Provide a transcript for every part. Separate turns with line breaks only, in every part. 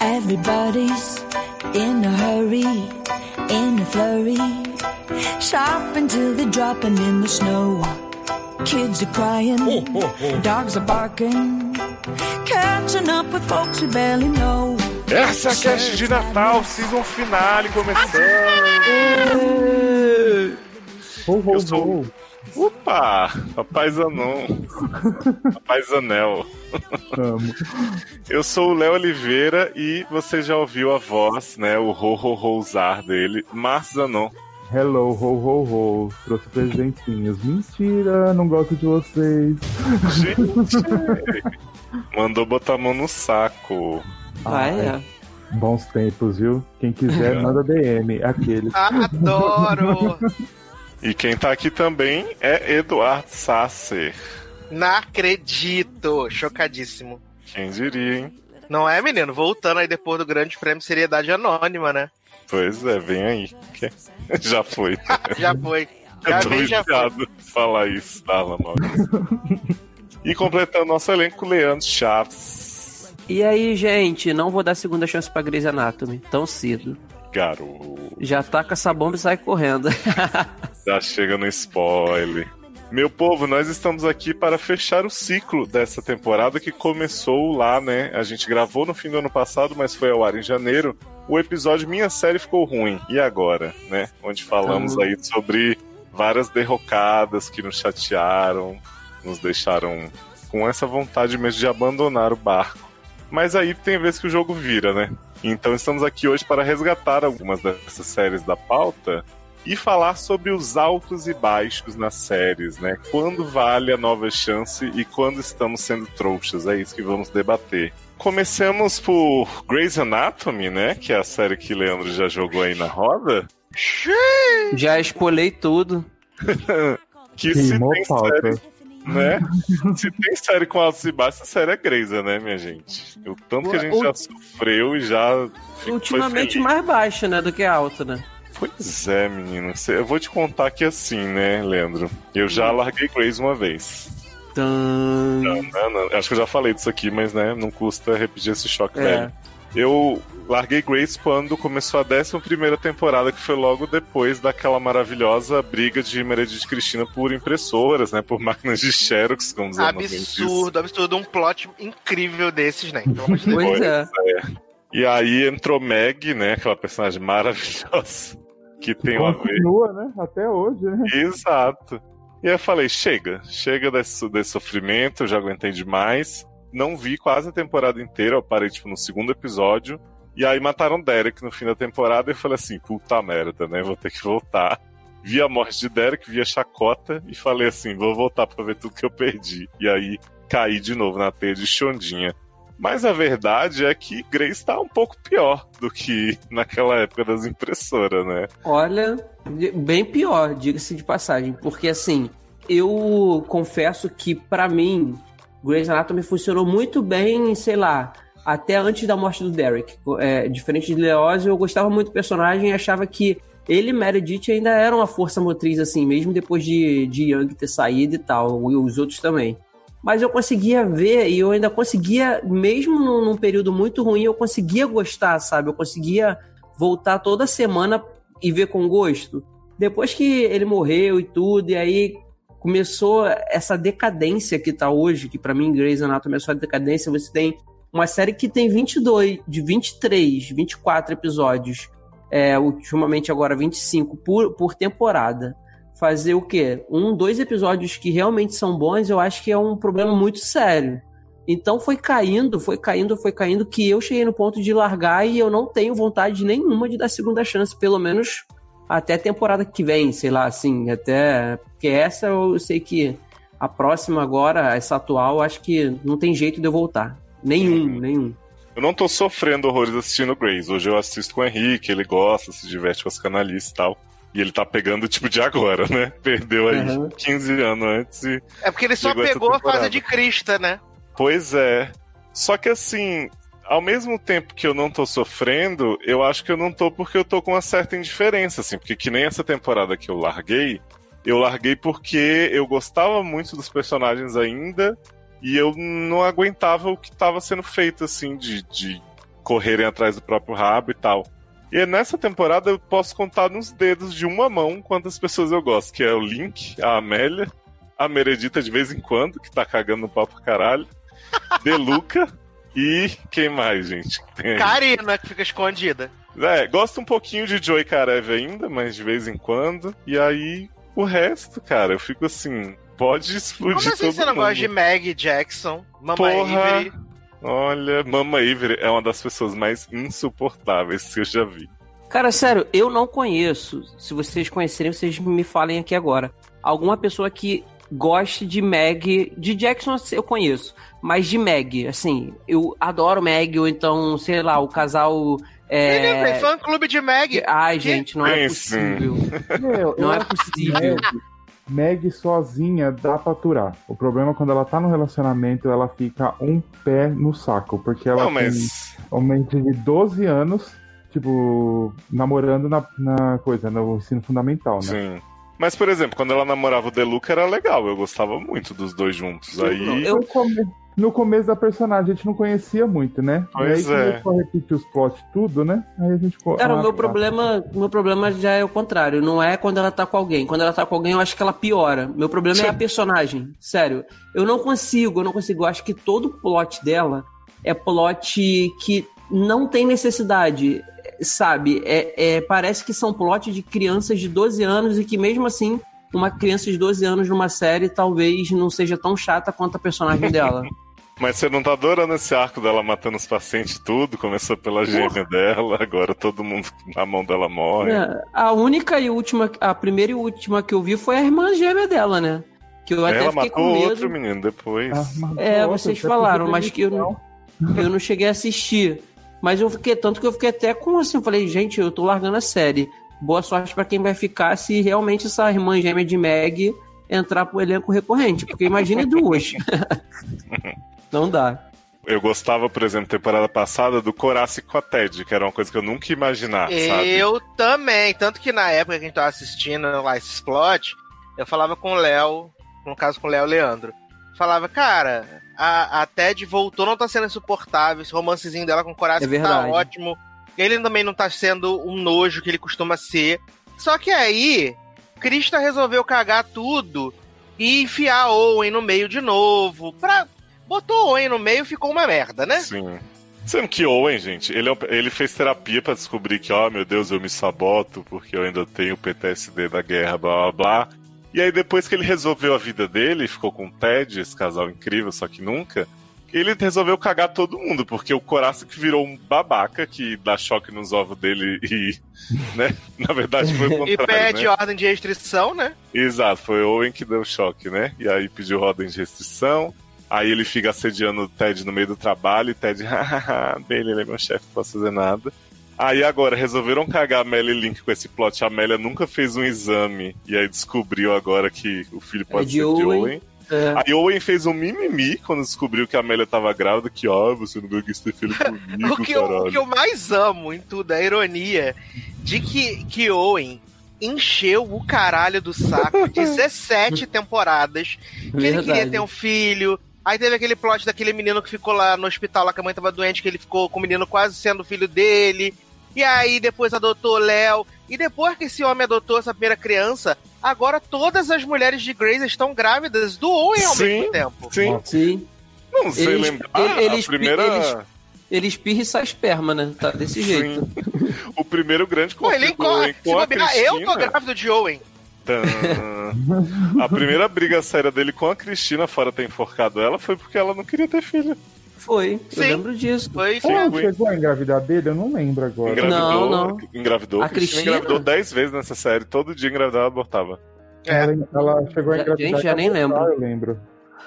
Everybody's in a hurry, in a flurry. Shopping till they're dropping in the snow. Kids are crying, dogs are barking. Catching up with folks we barely know.
Essa é a cast de Natal, season finale começando.
Ho, ho,
Eu sou-
ho.
Opa! Papai Zanon. Papai Zanel.
Amo.
Eu sou o Léo Oliveira e você já ouviu a voz, né? O ho ho houzar dele, Márcio Zanon.
Hello, ho, ho, ho. Trouxe presentinhos. Mentira, não gosto de vocês.
Gente! Mandou botar a mão no saco.
Ah, é.
Bons tempos, viu? Quem quiser, manda DM. Aquele.
Adoro!
E quem tá aqui também é Eduardo Sasser.
Não acredito! Chocadíssimo.
Quem diria, hein?
Não é, menino? Voltando aí depois do Grande Prêmio Seriedade Anônima, né?
Pois é, vem aí. Já foi.
Já foi.
Eu
Já
tô
vem, já foi.
falar isso, Lamar? E completando nosso elenco, Leandro Chaves.
E aí, gente, não vou dar segunda chance pra Grey's Anatomy tão cedo.
Garoto.
Já taca essa bomba e sai correndo.
Já chega no spoiler. Meu povo, nós estamos aqui para fechar o ciclo dessa temporada que começou lá, né? A gente gravou no fim do ano passado, mas foi ao ar em janeiro. O episódio Minha Série ficou ruim. E agora, né? Onde falamos
Então-
aí sobre várias derrocadas que nos chatearam, nos deixaram com essa vontade mesmo de abandonar o barco. Mas aí tem vezes que o jogo vira, né? Então estamos aqui hoje para resgatar algumas dessas séries da pauta e falar sobre os altos e baixos nas séries, né? Quando vale a nova chance e quando estamos sendo trouxas, é isso que vamos debater. Comecemos por Grey's Anatomy, né? Que é a série que Leandro já jogou aí na roda.
Já espolei tudo.
Que se tem série, né? se tem série com altos e baixos, essa série é Grey's, né, minha gente? O tanto que a gente
O-
já sofreu e já
Ultimamente mais baixa, né, do que alta, né?
Pois é, menino. Eu vou te contar que assim, né, Leandro? Eu já larguei Grace uma vez. Não, não, não. Acho que eu já falei disso aqui, mas né, não custa repetir esse choque
É.
velho. Eu larguei Grace quando começou a 11 primeira temporada, que foi logo depois daquela maravilhosa briga de Meredith Cristina por impressoras, né? Por máquinas de Xerox, como disse.
Absurdo, absurdo. Um plot incrível desses, né? Deus.
Pois é.
E aí entrou Meg, né? Aquela personagem maravilhosa. Que tem uma ver
Continua, né? Até hoje, né?
Exato. E aí eu falei, chega, chega desse, desse sofrimento, eu já aguentei demais. Não vi quase a temporada inteira, eu parei tipo no segundo episódio. E aí mataram Derek no fim da temporada e eu falei assim, puta merda, né? Vou ter que voltar. Vi a morte de Derek, vi a chacota e falei assim, vou voltar pra ver tudo que eu perdi. E aí caí de novo na teia de Xondinha. Mas a verdade é que Grace tá um pouco pior do que naquela época das impressoras, né?
Olha, bem pior, diga-se de passagem, porque assim, eu confesso que pra mim, Grey's Anatomy funcionou muito bem, sei lá, até antes da morte do Derek. É, diferente de Leózio, eu gostava muito do personagem e achava que ele e Meredith ainda eram uma força motriz, assim, mesmo depois de, de Young ter saído e tal, e os outros também. Mas eu conseguia ver e eu ainda conseguia, mesmo num, num período muito ruim, eu conseguia gostar, sabe? Eu conseguia voltar toda semana e ver com gosto. Depois que ele morreu e tudo, e aí começou essa decadência que tá hoje, que pra mim Grey's Anatomy é só decadência, você tem uma série que tem 22, de 23, 24 episódios, é, ultimamente agora 25 por, por temporada. Fazer o quê? Um, dois episódios que realmente são bons, eu acho que é um problema muito sério. Então foi caindo, foi caindo, foi caindo, que eu cheguei no ponto de largar e eu não tenho vontade nenhuma de dar segunda chance, pelo menos até a temporada que vem, sei lá, assim, até. Porque essa eu sei que a próxima agora, essa atual, acho que não tem jeito de eu voltar. Nenhum, nenhum.
Eu não tô sofrendo horrores assistindo Grace. Hoje eu assisto com o Henrique, ele gosta, se diverte com as canalistas e tal. E ele tá pegando tipo de agora, né? Perdeu aí
Uhum.
15 anos antes e
É porque ele só pegou a fase de Crista, né?
Pois é. Só que assim, ao mesmo tempo que eu não tô sofrendo, eu acho que eu não tô porque eu tô com uma certa indiferença, assim, porque que nem essa temporada que eu larguei, eu larguei porque eu gostava muito dos personagens ainda e eu não aguentava o que tava sendo feito, assim, de, de correrem atrás do próprio rabo e tal. E nessa temporada eu posso contar nos dedos de uma mão quantas pessoas eu gosto, que é o Link, a Amélia, a Meredita de vez em quando, que tá cagando no pau pra caralho, Deluca e quem mais, gente? Tem aí?
Karina, que fica escondida.
É, gosto um pouquinho de Joey Karev ainda, mas de vez em quando. E aí, o resto, cara, eu fico assim, pode explodir
Como assim
todo
você não
mundo.
gosta de Meg Jackson, Mama
Porra.
Avery?
Olha, Mama Avery é uma das pessoas mais insuportáveis que eu já vi.
Cara, sério, eu não conheço. Se vocês conhecerem, vocês me falem aqui agora. Alguma pessoa que goste de Meg. De Jackson eu conheço. Mas de Meg, assim, eu adoro Meg, ou então, sei lá, o casal. É...
tem fã clube de Meg.
Ai, gente, não é possível. Não é possível.
Meg, sozinha dá pra aturar. O problema é quando ela tá no relacionamento, ela fica um pé no saco. Porque ela
Não,
tem
mas.
uma mente de 12 anos, tipo, namorando na, na coisa, no ensino fundamental, né?
Sim. Mas, por exemplo, quando ela namorava o Deluca era legal, eu gostava muito dos dois juntos. Aí.
Eu-
come- no começo da personagem a gente não conhecia muito, né?
Pois
e aí
é.
começou a repetir os plot tudo, né? Aí a gente... co-
Cara,
ah,
o meu
tá.
problema, meu problema já é o contrário. Não é quando ela tá com alguém. Quando ela tá com alguém, eu acho que ela piora. Meu problema é a personagem. Sério. Eu não consigo, eu não consigo. Eu acho que todo o plot dela é plot que não tem necessidade. Sabe? É, é- parece que são plot de crianças de 12 anos e que mesmo assim. Uma criança de 12 anos numa série talvez não seja tão chata quanto a personagem dela.
Mas você não tá adorando esse arco dela matando os pacientes e tudo? Começou pela gêmea dela, agora todo mundo na mão dela morre.
É, a única e última, a primeira e última que eu vi foi a irmã gêmea dela, né? Que eu até
Ela
fiquei
matou
com medo.
outro menino depois.
Ah,
É, vocês falaram, mas que eu não, eu não cheguei a assistir. Mas eu fiquei, tanto que eu fiquei até com assim, eu falei, gente, eu tô largando a série. Boa sorte pra quem vai ficar se realmente essa irmã gêmea de Meg entrar pro elenco recorrente. Porque imagine duas. não dá.
Eu gostava, por exemplo, temporada passada do Corace com a Ted, que era uma coisa que eu nunca ia imaginar, sabe?
Eu também. Tanto que na época que a gente tava assistindo lá esse plot, eu falava com o Léo, no caso com o Léo Leandro. Falava, cara, a, a Ted voltou, não tá sendo insuportável. Esse romancezinho dela com o Coração
É
tá ótimo. Ele também não tá sendo um nojo que ele costuma ser. Só que aí, Krista resolveu cagar tudo e enfiar Owen no meio de novo. Pra... Botou Owen no meio ficou uma merda, né?
Sim. Sendo que Owen, gente, ele, é ele fez terapia pra descobrir que, ó, meu Deus, eu me saboto porque eu ainda tenho PTSD da guerra, blá blá blá. E aí, depois que ele resolveu a vida dele, ficou com o Ted, esse casal incrível, só que nunca, ele resolveu cagar todo mundo, porque o Coraça que virou um babaca que dá choque nos ovos dele e, né, na verdade foi o
E
contrário,
pede
né?
ordem de restrição, né?
Exato, foi Owen que deu choque, né? E aí pediu ordem de restrição. Aí ele fica assediando o Ted no meio do trabalho e Ted, hahaha, dele, ele é meu chefe, não posso fazer nada. Aí agora resolveram cagar a Amélia Link com esse plot. A Amélia nunca fez um exame e aí descobriu agora que o filho pode
É de
ser de
Owen.
Owen.
É.
Aí Owen fez um mimimi quando descobriu que a Amélia tava grávida, que ó, você não veio aqui ter filho comigo,
O que, eu, o que eu mais amo em tudo é a ironia de que, que Owen encheu o caralho do saco 17 temporadas. Que ele queria
Verdade.
ter um filho. Aí teve aquele plot daquele menino que ficou lá no hospital, lá que a mãe tava doente, que ele ficou com o menino quase sendo filho dele. E aí depois adotou o Léo. E depois que esse homem adotou essa primeira criança, agora todas as mulheres de Grey's estão grávidas do Owen ao
Sim.
mesmo tempo.
Sim,
Sim.
não sei
Eles-
lembrar.
ele- eles-
a primeira.
eles- Ele espirra e sai esperma, né? Tá desse jeito.
Sim. O primeiro grande
Pô, ele
conflito do Owen
encorre. Se
com a
bobear, eu tô
Cristina.
grávido de Owen.
A primeira briga séria dele com a Cristina, fora ter enforcado ela, foi porque ela não queria ter filho.
Foi,
Sim.
eu lembro disso.
Foi
Sim.
mesmo.
Ela chegou a engravidar dele? Eu não lembro agora.
Engravidou,
Não, não.
engravidou.
A
Cristina,
Cristina?
engravidou 10 vezes nessa série. Todo dia engravidava, abortava.
É.
Ela, ela chegou a engravidar.
gente, já nem
abortar,
lembro.
Eu lembro.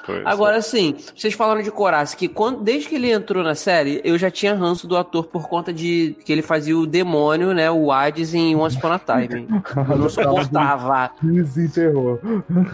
Foi isso.
Agora, assim, vocês falaram de Corace, que quando, desde que ele entrou na série, eu já tinha ranço do ator por conta de que ele fazia o demônio, né? O Hades em Once Upon a Time. Eu não suportava.
Desenterrou.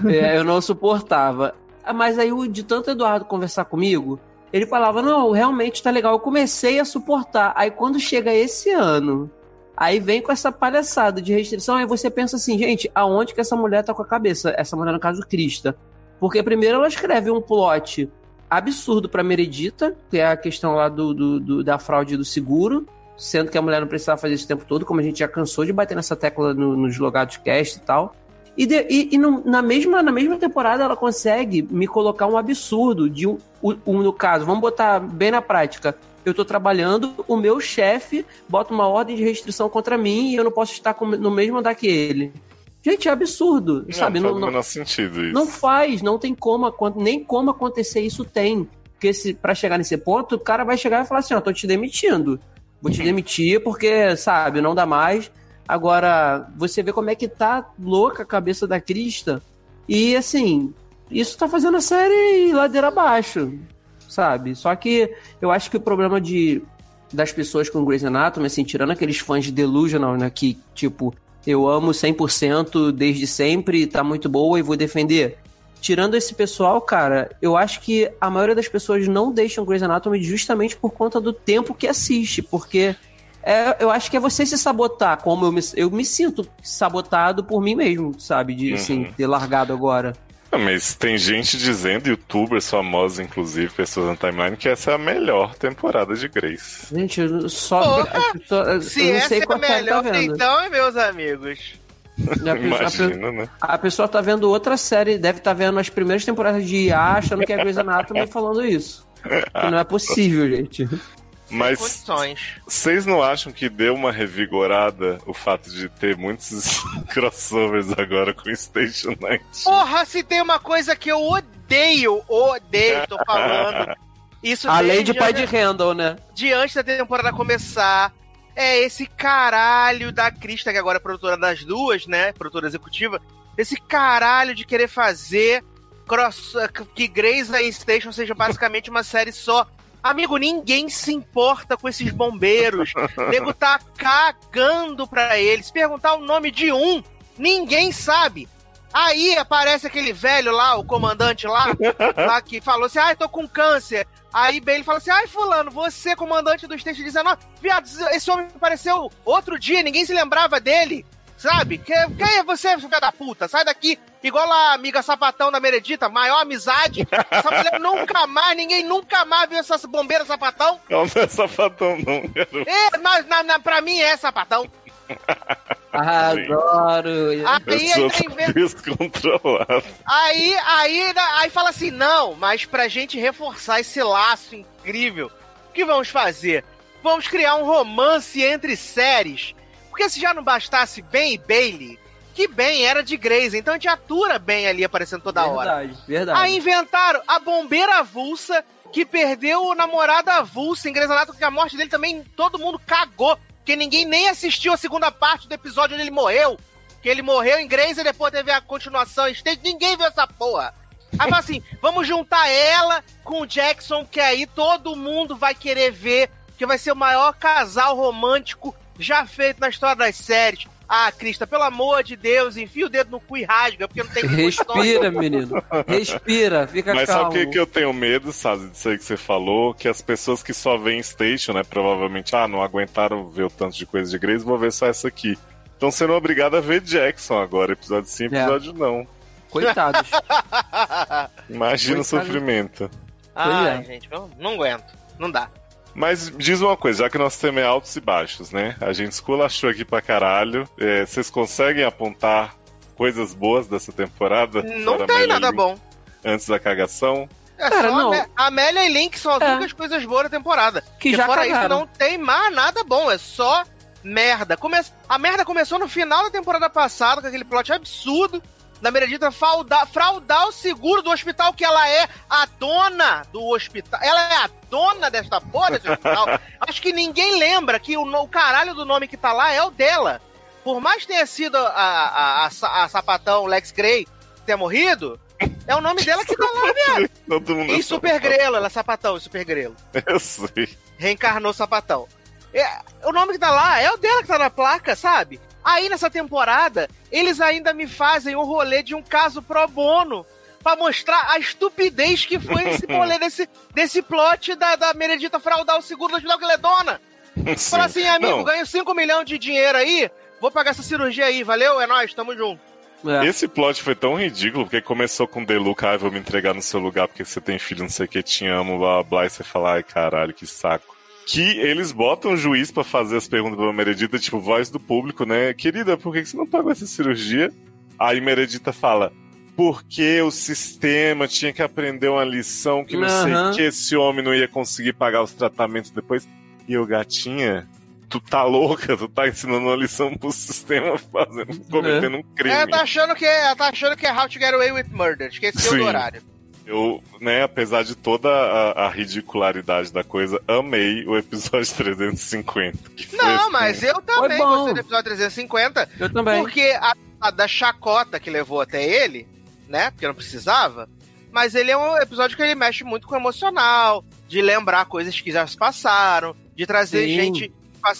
É, eu não suportava. Ah, Mas aí, o- de tanto Eduardo conversar comigo, ele falava: Não, realmente tá legal. Eu comecei a suportar. Aí, quando chega esse ano, aí vem com essa palhaçada de restrição. Aí você pensa assim: gente, aonde que essa mulher tá com a cabeça? Essa mulher, no caso, Crista. Porque primeiro ela escreve um plot absurdo pra Meredita, que é a questão lá do, do, do, da fraude do seguro, sendo que a mulher não precisava fazer isso o tempo todo, como a gente já cansou de bater nessa tecla no, nos logados cast e tal. E, de, e, e no, na, mesma, na mesma temporada ela consegue me colocar um absurdo de um, um, no caso, vamos botar bem na prática. Eu tô trabalhando, o meu chefe bota uma ordem de restrição contra mim e eu não posso estar com, no mesmo andar que ele. Gente, é absurdo,
Não,
sabe?
não faz
não,
menor sentido isso.
não faz, não tem como, nem como acontecer isso tem. Porque se para chegar nesse ponto, o cara vai chegar e falar assim, ó, tô te demitindo. Vou te demitir porque, sabe, não dá mais. Agora, você vê como é que tá louca a cabeça da Crista. E assim, isso tá fazendo a série ir ladeira abaixo, sabe? Só que eu acho que o problema de das pessoas com Grey's Anatomy, assim, tirando aqueles fãs de Delusional, né, que, tipo, eu amo 100% desde sempre, tá muito boa e vou defender. Tirando esse pessoal, cara, eu acho que a maioria das pessoas não deixam Grey's Anatomy justamente por conta do tempo que assiste, porque é, eu acho que é você se sabotar, como eu me, eu me sinto sabotado por mim mesmo, sabe? De, assim, ter largado agora.
Mas tem gente dizendo, youtubers famosos, inclusive, pessoas na timeline, que essa é a melhor temporada de Grace.
Gente, eu só. Eu tô-
Se
eu não
essa
sei
é a
qual série
melhor,
tá vendo.
então, meus amigos.
A pessoa- a
Imagina, né?
A pessoa tá vendo outra série, deve estar vendo as primeiras temporadas de IA, achando que é Grey's Anatomy falando isso. Que não é possível, gente.
Mas
Condições.
vocês não acham que deu uma revigorada o fato de ter muitos crossovers agora com Station Night?
Porra, se tem uma coisa que eu odeio, odeio, tô falando. Isso
Além de pai de Randall, né?
de antes da temporada começar. É esse caralho da Krista, que agora é produtora das duas, né? Produtora executiva. Esse caralho de querer fazer cross, que Grey's e Station seja basicamente uma série só. Amigo, ninguém se importa com esses bombeiros. O nego tá cagando pra eles. Perguntar o nome de um, ninguém sabe. Aí aparece aquele velho lá, o comandante lá, lá que falou assim: ai, tô com câncer. Aí Bailey fala assim: ai, Fulano, você, comandante do Stage 19, viado, esse homem apareceu outro dia, ninguém se lembrava dele. Sabe? Que- Quem é você, filho da puta? Sai daqui. Igual a amiga sapatão da Meredita, maior amizade. Essa mulher nunca mais, ninguém nunca mais viu essa bombeira sapatão.
Não, não é sapatão, não, garoto.
É, mas na, na, pra mim é sapatão.
Adoro.
Aí,
Eu
aí,
descontrolado.
Aí, aí, aí fala assim: não, mas pra gente reforçar esse laço incrível, o que vamos fazer? Vamos criar um romance entre séries. Porque se já não bastasse Ben e Bailey, que Ben era de Grey's, então a gente atura Ben ali aparecendo toda hora.
Verdade, verdade.
Aí inventaram a bombeira avulsa, que perdeu o namorado avulso em Grey's Anatomy, que a morte dele também todo mundo cagou, porque ninguém nem assistiu a segunda parte do episódio onde ele morreu. Que ele morreu em Grey's e depois teve a continuação Stage, ninguém viu essa porra. Aí fala assim, vamos juntar ela com o Jackson, que aí todo mundo vai querer ver, que vai ser o maior casal romântico já feito na história das séries. Ah, Crista, pelo amor de Deus, enfia o dedo no cu e rasga, porque não tem.
Respira, menino. Respira, fica
Mas
calmo.
sabe o que, que eu tenho medo, sabe, disso aí que você falou? Que as pessoas que só veem Station, né, provavelmente, ah, não aguentaram ver o tanto de coisa de Grace, vou ver só essa aqui. Estão sendo obrigados a ver Jackson agora, episódio sim,
É.
episódio não.
Coitados.
Imagina o
Coitado.
sofrimento.
Ai,
é.
gente, não, não aguento. Não dá.
Mas diz uma coisa, já que nosso tema é altos e baixos, né? A gente esculachou aqui pra caralho. É, vocês conseguem apontar coisas boas dessa temporada?
Não tem
Amélia
nada
Link,
bom.
Antes da cagação?
É
Cara,
só
não.
A Amé- a Amélia e Link são as
É.
únicas coisas boas da temporada.
Que
Porque
já
fora isso,
cagaram.
não tem mais nada bom. É só merda. Come... A merda começou no final da temporada passada, com aquele plot absurdo da Meredita fraudar, fraudar o seguro do hospital, que ela é a dona do hospital. Ela é a dona desta porra desse hospital. Acho que ninguém lembra que o, o caralho do nome que tá lá é o dela. Por mais que tenha sido a, a, a, a sapatão Lex Grey ter morrido, é o nome dela que tá lá, viado.
Todo mundo
E Super Grelo, ela é sapatão e Super Grelo.
Eu sei.
Reencarnou sapatão. É, o nome que tá lá é o dela que tá na placa, sabe? Aí nessa temporada, eles ainda me fazem um rolê de um caso pro bono. Pra mostrar a estupidez que foi esse rolê desse, desse plot da, da Meredita fraudar o seguro do hospital que ela é dona.
Sim.
Fala assim, amigo,
Não,
ganho 5 milhões de dinheiro aí, vou pagar essa cirurgia aí, valeu? É nóis, tamo junto.
É.
Esse plot foi tão ridículo, porque começou com Deluca, ah, vou me entregar no seu lugar porque você tem filho, não sei o que, te amo, blá blá blá, e você fala, ai caralho, que saco. Que eles botam o juiz pra fazer as perguntas pra Meredita, tipo, voz do público, né? Querida, por que você não pagou essa cirurgia? Aí Meredita fala, porque o sistema tinha que aprender uma lição que não sei
Aham.
o que, esse homem não ia conseguir pagar os tratamentos depois. E eu, gatinha, tu tá louca, tu tá ensinando uma lição pro sistema fazendo, cometendo um crime.
Ela tá achando que é, ela tá achando que é How to Get Away with Murder. Esqueceu
Sim.
do horário.
Eu, né, apesar de toda a, a ridicularidade da coisa, amei o episódio 350. Que foi
Não,
assim,
mas eu também
bom.
gostei do episódio 350.
Eu também.
Porque a, a da chacota que levou até ele, né? Porque não precisava. Mas ele é um episódio que ele mexe muito com o emocional, de lembrar coisas que já se passaram, de trazer
Sim.
gente,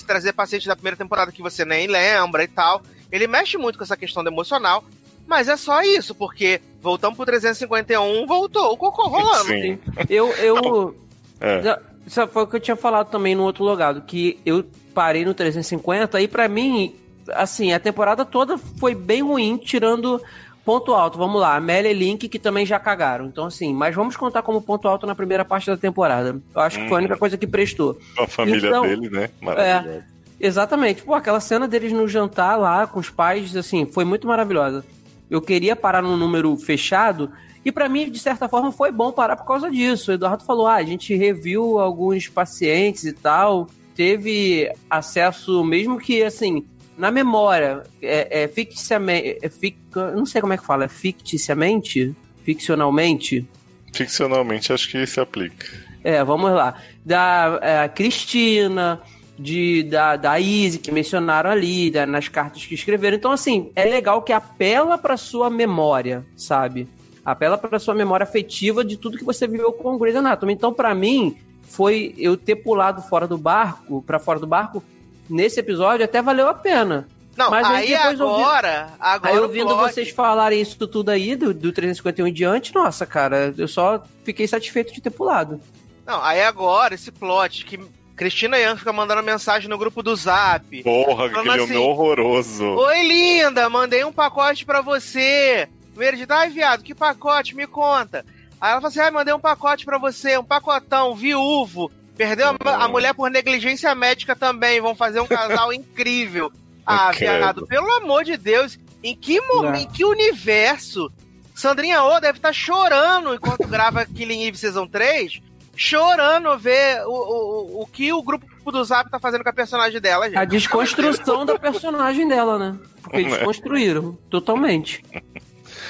trazer paciente da primeira temporada que você nem lembra e tal. Ele mexe muito com essa questão do emocional. Mas é só isso, porque voltamos pro 351, voltou o cocô rolando.
Sim.
Eu, eu,
É.
Isso foi o que eu tinha falado também no outro logado, que eu parei no 350 e pra mim, assim, a temporada toda foi bem ruim, tirando ponto alto. Vamos lá, Amélia e Link, que também já cagaram. Então, assim, mas vamos contar como ponto alto na primeira parte da temporada. Eu acho que foi a única coisa que prestou.
Com a família
Então,
dele, né? Maravilhosa.
Exatamente. Pô, aquela cena deles no jantar lá com os pais, assim, foi muito maravilhosa. Eu queria parar num número fechado e pra mim, de certa forma, foi bom parar por causa disso. O Eduardo falou: ah, a gente reviu alguns pacientes e tal, teve acesso, mesmo que, assim, na memória, é, é ficticiamente. É, fic, não sei como é que fala, é ficticiamente? Ficcionalmente?
Ficcionalmente, acho que se aplica.
É, vamos lá. Da é, Cristina, de, da, da Izzy, que mencionaram ali, da- nas cartas que escreveram. Então, assim, é legal que apela pra sua memória, sabe? Apela pra sua memória afetiva de tudo que você viveu com o Grey's Anatomy. Então, pra mim, foi eu ter pulado fora do barco, pra fora do barco, nesse episódio até valeu a pena.
Não,
Mas aí
aí agora, agora
Aí ouvindo
plot-
vocês falarem isso tudo aí, do, do 351 em diante, nossa, cara, eu só fiquei satisfeito de ter pulado.
Não, aí agora, esse plot que Cristina Young fica mandando mensagem no grupo do Zap.
Porra, aquele
assim,
homem horroroso.
Oi, linda, mandei um pacote pra você. Primeiro de ai, viado, que pacote? Me conta. Aí ela fala assim: ai, mandei um pacote pra você, um pacotão, viúvo. Perdeu a, a mulher por negligência médica também. Vão fazer um casal incrível. Ah, viado, pelo amor de Deus, em que momento,
É.
em que universo Sandrinha O deve estar chorando enquanto grava Killing Eve Season 3, chorando ver o, o, o que o grupo do Zap tá fazendo com a personagem dela, gente.
A desconstrução da personagem dela, né? Porque eles
Né?
construíram totalmente.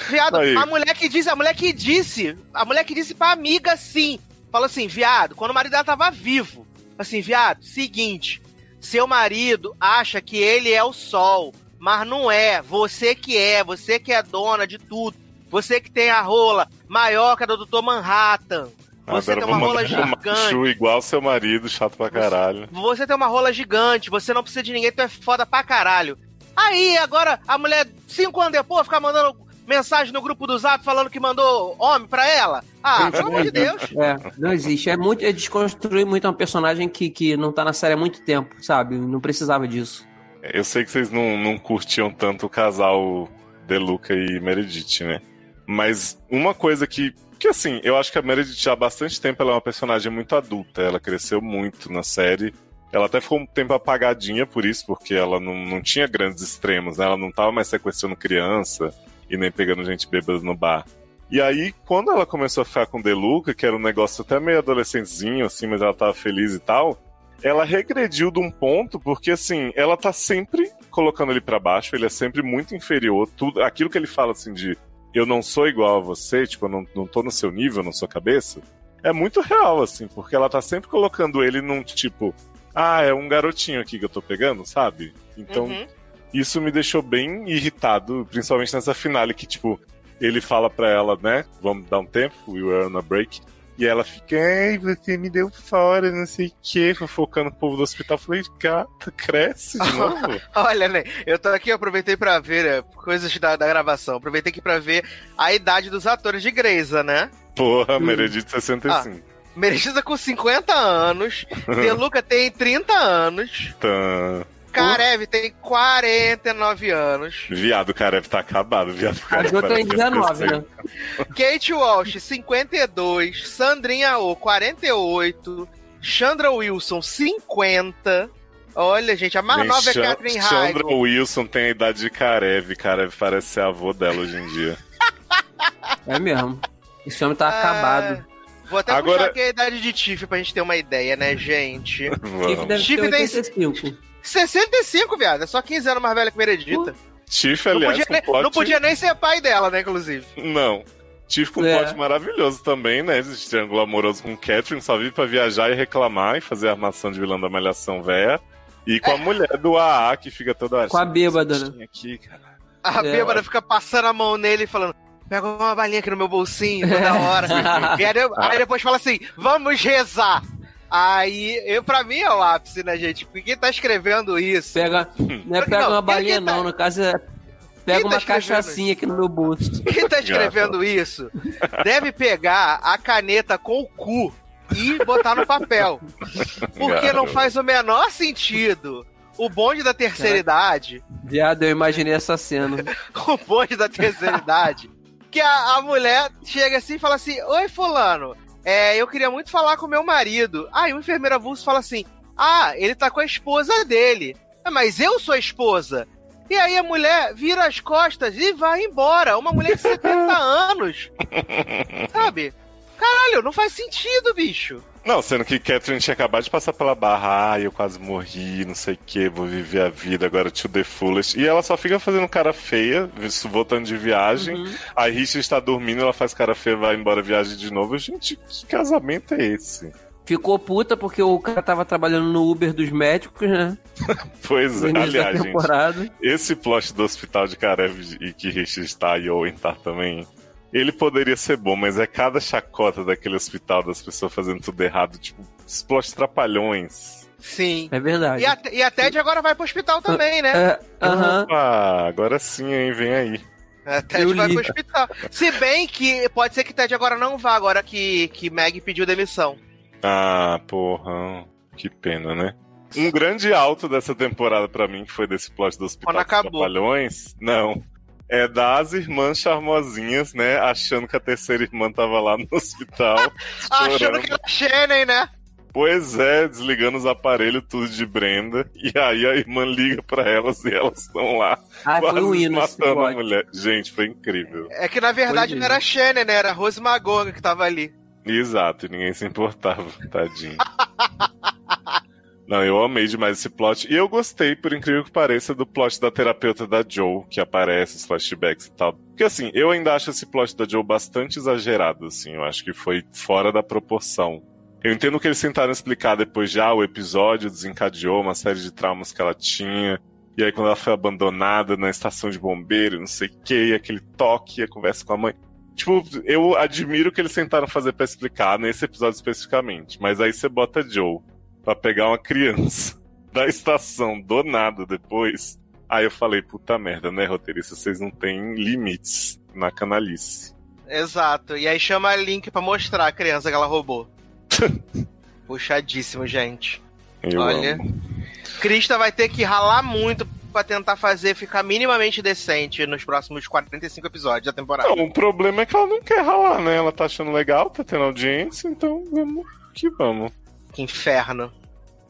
Viado,
Aí.
a mulher que disse, a mulher que disse, a mulher que disse pra amiga assim, falou assim, viado, quando o marido dela tava vivo, assim, viado, seguinte, seu marido acha que ele é o sol, mas não é, você que é, você que é dona de tudo, você que tem a rola maior que a do Dr. Manhattan, você
Agora
tem uma
vou
rola
mandar um
gigante.
macho igual seu marido, chato pra caralho.
Você tem uma rola gigante, você não precisa de ninguém, tu é foda pra caralho. Aí, agora, a mulher, cinco anos depois, fica mandando mensagem no grupo do Zap falando que mandou homem pra ela. Ah, pelo amor de Deus.
É, não existe. É muito é desconstruir muito um personagem que, que não tá na série há muito tempo, sabe? Não precisava disso.
Eu sei que vocês não, não curtiam tanto o casal Deluca e Meredith, né? Mas uma coisa que. Que assim, eu acho que a Meredith há bastante tempo ela é uma personagem muito adulta. Ela cresceu muito na série. Ela até ficou um tempo apagadinha por isso, porque ela não, não tinha grandes extremos, né? Ela não tava mais sequestrando criança e nem pegando gente bêbada no bar. E aí, quando ela começou a ficar com o Deluca, que era um negócio até meio adolescentezinho, assim, mas ela tava feliz e tal, ela regrediu de um ponto, porque assim, ela tá sempre colocando ele pra baixo, ele é sempre muito inferior, tudo, aquilo que ele fala assim de eu não sou igual a você, tipo, eu não, não tô no seu nível, na sua cabeça, é muito real, assim, porque ela tá sempre colocando ele num tipo, ah, é um garotinho aqui que eu tô pegando, sabe? Então,
Uhum.
isso me deixou bem irritado, principalmente nessa finale que, tipo, ele fala pra ela, né? Vamos dar um tempo, we were on a break. E ela fica, ai, você me deu fora, não sei o que, fofocando o povo do hospital. Eu falei, gata, cresce de novo.
Olha, né? Eu tô aqui, eu aproveitei pra ver é, coisas da, da gravação. Aproveitei aqui pra ver a idade dos atores de Greysa, né?
Porra, Meredith 65.
Meredita com 50 anos, Deluca tem 30 anos.
Tá.
Karev tem 49 anos.
Viado, Karev tá acabado. Viado, Karev
Jo tem
parece
19,
ter
né?
Kate Walsh, 52. Sandrinha O, 48. Chandra Wilson, 50. Olha, gente, a mais
Gente,
nova é Catherine
Chandra
Heigl.
Wilson tem a idade de Karev. Karev parece ser avô dela hoje em dia.
É mesmo. Esse homem tá acabado.
Vou até
Agora-
puxar aqui a idade de Tiff pra gente ter uma ideia, né, gente?
Tiff deve
Chifre
ter
tem-
85.
65, viado. É só 15 anos mais velha que Meredita.
Tiff,
Não
aliás,
podia,
com
nem, não podia nem ser pai dela, né, inclusive.
Não. Tiff com um
É.
plot maravilhoso também, né? De triângulo amoroso com Catherine, só vive pra viajar e reclamar e fazer a armação de vilã da malhação véia. E com a mulher do AA, que fica toda.
Com a bêbada, né?
"Esse aqui, cara.
A
É.
bêbada fica passando a mão nele e falando: pega uma balinha aqui no meu bolsinho toda hora. e aí, aí depois fala assim: vamos rezar. Aí, eu, pra mim é o ápice, né, gente? Porque quem tá escrevendo isso?
Pega, não é pega
Não,
uma
quem-
balinha,
tá-
não. No caso, é. Pega
tá
uma cachaçinha aqui no meu bolso.
Quem tá escrevendo isso deve pegar a caneta com o cu e botar no papel. Porque não faz o menor sentido. O bonde da terceira idade,
Viado, eu imaginei essa cena.
o bonde da terceira idade, que a, a mulher chega assim e fala assim: Oi, Fulano, é, eu queria muito falar com meu marido. Aí o enfermeiro avulso fala assim: Ah, ele tá com a esposa dele. "Ah, Mas eu sou a esposa. E aí a mulher vira as costas e vai embora. Uma mulher de 70 anos. Sabe? Caralho, não faz sentido, bicho.
Não, sendo que Catherine tinha acabado de passar pela barra, ah, eu quase morri, não sei o que, vou viver a vida agora to the fullest. E ela só fica fazendo cara feia, voltando de viagem.
Uhum.
Aí Richard está dormindo, ela faz cara feia, vai embora viagem de novo. Gente, que casamento é esse?
Ficou puta porque o cara tava trabalhando no Uber dos médicos, né?
Pois é, aliás, gente, esse plot do hospital de Karev e que Richard está e Owen tá também. Ele poderia ser bom, mas é cada chacota daquele hospital das pessoas fazendo tudo errado, tipo, os plots trapalhões.
Sim.
É verdade.
E a, e a Ted agora vai pro hospital também, né?
É, Aham.
Opa, agora sim, hein? Vem aí.
A Ted
Eu
vai
li.
pro hospital. Se bem que pode ser que Ted agora não vá, agora que, que Meg pediu demissão.
Ah, porra. Que pena, né? Um grande alto dessa temporada pra mim, que foi desse plot do Hospital
Quando
dos. Trapalhões, não. É das irmãs charmosinhas, né? Achando que a terceira irmã tava lá no hospital.
Achando que era Shannon, né?
Pois é, desligando os aparelhos, tudo de Brenda. E aí a irmã liga pra elas e elas estão lá.
Ah, foi um hino
matando a mulher. Gente, foi incrível.
É que na verdade
Foi
não era Shannon, né? Era Rose Magonga que tava ali.
Exato, e ninguém se importava, tadinho. Não, eu amei demais esse plot. E eu gostei, por incrível que pareça, do plot da terapeuta da Joe, que aparece, os flashbacks e tal. Porque assim, eu ainda acho esse plot da Joe bastante exagerado, assim. Eu acho que foi fora da proporção. Eu entendo que eles tentaram explicar depois já o episódio desencadeou uma série de traumas que ela tinha. E aí, quando ela foi abandonada na estação de bombeiro, não sei o que, aquele toque, a conversa com a mãe. Tipo, eu admiro o que eles tentaram fazer pra explicar nesse episódio especificamente. Mas aí você bota Joe pra pegar uma criança da estação do nada depois. Aí eu falei, puta merda, né, roteirista? Vocês não têm limites na canalice.
Exato. E aí chama a Link pra mostrar a criança que ela roubou. Puxadíssimo, gente.
Eu
Olha.
amo.
Krista vai ter que ralar muito pra tentar fazer ficar minimamente decente nos próximos 45 episódios da temporada.
Não, o problema é que ela não quer ralar, né? Ela tá achando legal, tá tendo audiência, então vamos que vamos.
Que inferno.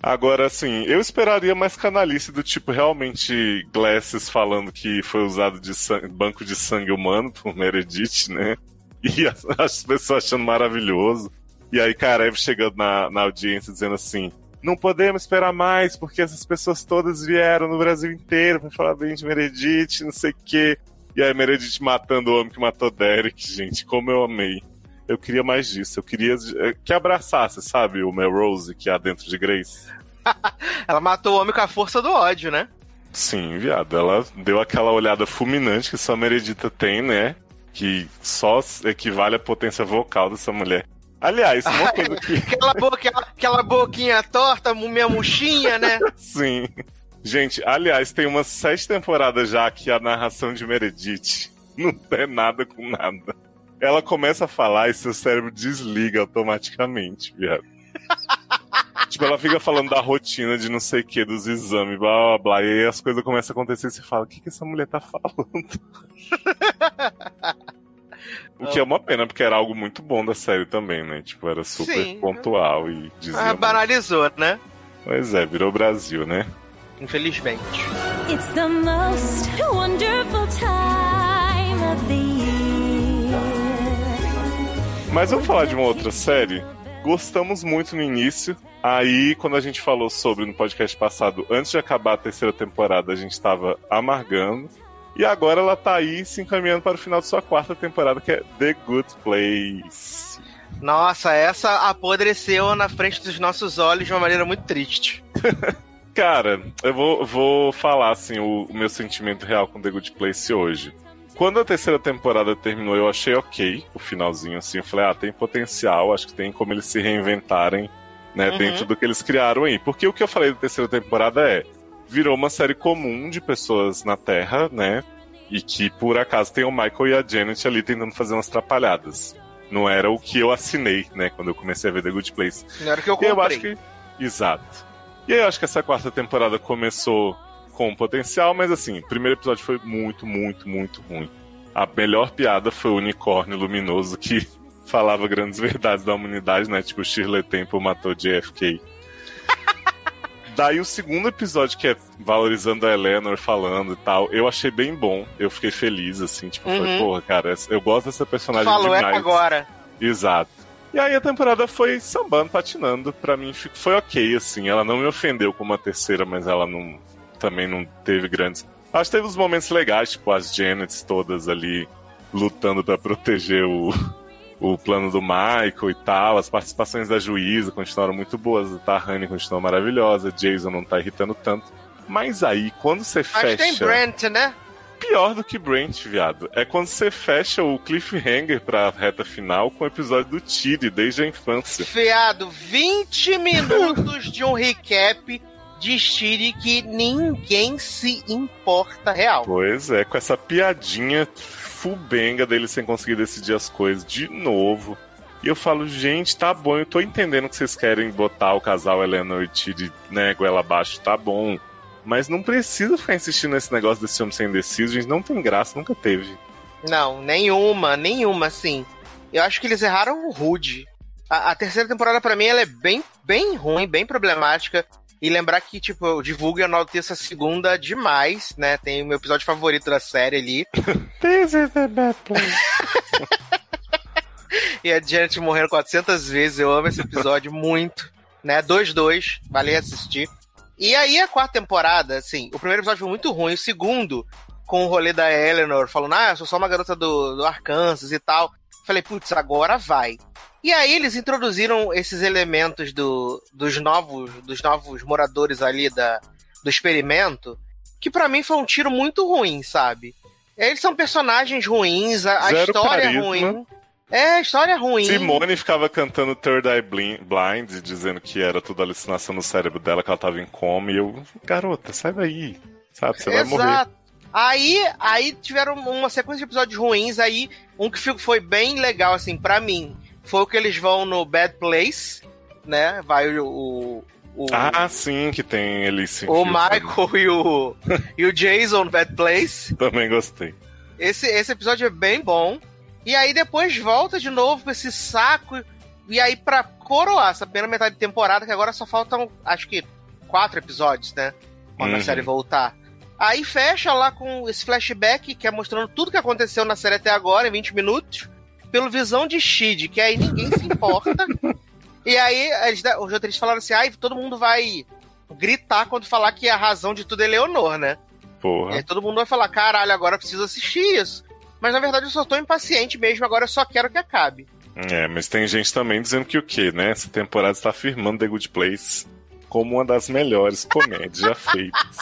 Agora, assim, eu esperaria mais canalice do tipo, realmente, Glasses falando que foi usado de banco de sangue humano por Meredith, né? E as, as pessoas achando maravilhoso. E aí, Karev chegando na, na audiência dizendo assim: não podemos esperar mais, porque essas pessoas todas vieram no Brasil inteiro pra falar bem de Meredith, não sei o quê. E aí, Meredith matando o homem que matou Derek, gente, como eu amei. Eu queria mais disso. Eu queria eh, que abraçasse, sabe, o Melrose que há dentro de Grace.
Ela matou o homem com a força do ódio, né?
Sim, viado. Ela deu aquela olhada fulminante que só a Meredita tem, né? Que só equivale à potência vocal dessa mulher. Aliás, uma coisa que.
Aquela, boca, aquela, aquela boquinha torta, minha murchinha, né?
Sim. Gente, aliás, tem umas sete temporadas já que a narração de Meredith não é nada com nada. Ela começa a falar e seu cérebro desliga automaticamente, viado. tipo, ela fica falando da rotina de não sei o que, dos exames, blá blá blá. E aí as coisas começam a acontecer e você fala, o que, que essa mulher tá falando? o que é uma pena, porque era algo muito bom da série também, né? Tipo, era super
Sim.
pontual e dizia.
Ah,
muito.
banalizou, né?
Pois é, virou Brasil, né?
Infelizmente.
It's the most wonderful time of the year.
Mas vamos falar de uma outra série. Gostamos muito no início. Aí, quando a gente falou sobre no podcast passado, antes de acabar a terceira temporada, a gente estava amargando. E agora ela tá aí se encaminhando para o final de sua quarta temporada, que é The Good Place.
Nossa, essa apodreceu na frente dos nossos olhos de uma maneira muito triste.
Cara, eu vou, vou falar assim o, o meu sentimento real com The Good Place hoje. Quando a terceira temporada terminou, eu achei ok o finalzinho, assim. Eu falei, ah, tem potencial, acho que tem como eles se reinventarem, né,
Uhum.
dentro do que eles criaram aí. Porque o que eu falei da terceira temporada é, virou uma série comum de pessoas na Terra, né, e que por acaso tem o Michael e a Janet ali tentando fazer umas trapalhadas. Não era o que eu assinei, né, quando eu comecei a ver The Good Place.
Não era o que eu
E eu
comprei.
acho que. Exato. E aí eu acho que essa quarta temporada começou com potencial, mas assim, o primeiro episódio foi muito, muito, muito ruim. A melhor piada foi o unicórnio luminoso que falava grandes verdades da humanidade, né? Tipo, Shirley Temple matou JFK. Daí o segundo episódio, que é valorizando a Eleanor falando e tal, eu achei bem bom. Eu fiquei feliz, assim, tipo, foi,
Uhum.
porra, cara, eu gosto dessa personagem
Falou, é
demais.
agora.
Exato. E aí a temporada foi sambando, patinando. Pra mim foi ok, assim. Ela não me ofendeu como a terceira, mas ela não também não teve grandes. Acho que teve uns momentos legais, tipo as Janets todas ali lutando pra proteger o, o plano do Michael e tal. As participações da juíza continuaram muito boas. A Tahani continuou maravilhosa. Jason não tá irritando tanto. Mas aí, quando você
Mas
fecha
tem Brent, né?
pior do que Brent, viado. É quando você fecha o cliffhanger pra reta final com o episódio do Tiri desde a infância.
Fiado, 20 minutos de um recap de Stiri que ninguém se importa real.
Pois é, com essa piadinha fubenga dele sem conseguir decidir as coisas de novo. E eu falo, gente, tá bom, eu tô entendendo que vocês querem botar o casal Eleanor e Tiri, né, goela abaixo, tá bom. Mas não precisa ficar insistindo nesse negócio desse homem ser indeciso, gente. Não tem graça, nunca teve.
Não, nenhuma, nenhuma, assim. Eu acho que eles erraram o rude. A, a terceira temporada, pra mim, ela é bem, bem ruim, bem problemática. E lembrar que, tipo, eu divulgo e enalteço a segunda demais, né? Tem o meu episódio favorito da série ali.
This is the bad place.
E a Janet morrendo 400 vezes. Eu amo esse episódio muito. Né? 2-2. Vale assistir. E aí, a quarta temporada, assim, o primeiro episódio foi muito ruim. O segundo, com o rolê da Eleanor, falando, ah, eu sou só uma garota do, do Arkansas e tal. Falei, putz, agora vai. E aí eles introduziram esses elementos do, dos novos dos novos moradores ali da, do experimento, que pra mim foi um tiro muito ruim, sabe? Eles são personagens ruins, a, a história
carisma.
é ruim. É, a história é ruim.
Simone ficava cantando Third Eye Blin- Blind, dizendo que era tudo alucinação no cérebro dela, que ela tava em coma. E eu, garota, sai daí. Sabe, você vai morrer.
Exato. Aí, aí tiveram uma sequência de episódios ruins, aí um que foi bem legal, assim, pra mim, foi o que eles vão no Bad Place, né? Vai o. o, o-
Ah, sim, que tem ele se
o. Michael e o, e o Jason no Bad Place.
Também gostei.
Esse, esse episódio é bem bom. E aí depois volta de novo com esse saco. E aí, pra coroar essa primeira metade de temporada, que agora só faltam, acho que, quatro episódios, né? Quando a
Uhum.
série voltar. Aí fecha lá com esse flashback, que é mostrando tudo que aconteceu na série até agora, em 20 minutos, pelo visão de Shid, que aí ninguém se importa. e aí, eles, os roteiristas falaram assim: ai, todo mundo vai gritar quando falar que a razão de tudo é Leonor, né? E
Porra.
aí todo mundo vai falar, caralho, agora eu preciso assistir isso. Mas na verdade eu só tô impaciente mesmo, agora eu só quero que acabe.
É, mas tem gente também dizendo que o quê, né? Essa temporada está afirmando The Good Place como uma das melhores comédias já feitas.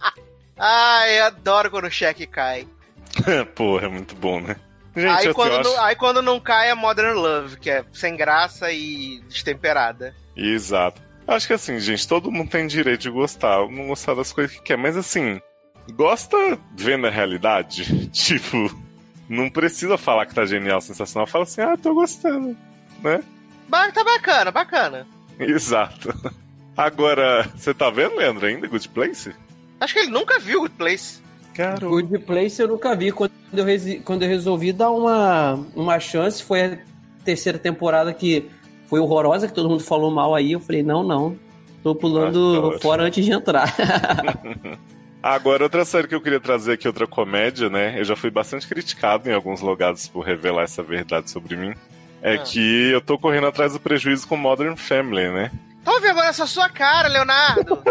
Ai, eu adoro quando o cheque cai.
Porra, é muito bom, né? Gente,
aí, quando não, aí quando não cai é Modern Love, que é sem graça e destemperada.
Exato. Acho que assim, gente, todo mundo tem direito de gostar, não gostar das coisas que quer, mas assim, gosta vendo a realidade? tipo, não precisa falar que tá genial, sensacional, fala assim, ah, tô gostando, né?
Tá bacana, bacana.
Exato. Agora, você tá vendo, Leandro, ainda Good Place?
Acho que ele nunca viu Good Place.
Cara,
Good Place eu nunca vi. Quando eu, resi- quando eu resolvi dar uma, uma chance, foi a terceira temporada que foi horrorosa, que todo mundo falou mal aí. Eu falei, não, não. Tô
tá
pulando
ótimo.
fora antes de entrar.
Agora, outra série que eu queria trazer aqui, outra comédia, né? Eu já fui bastante criticado em alguns lugares por revelar essa verdade sobre mim. É
Ah.
que eu tô correndo atrás do prejuízo com Modern Family, né?
Toma vergonha nessa sua cara, Leonardo.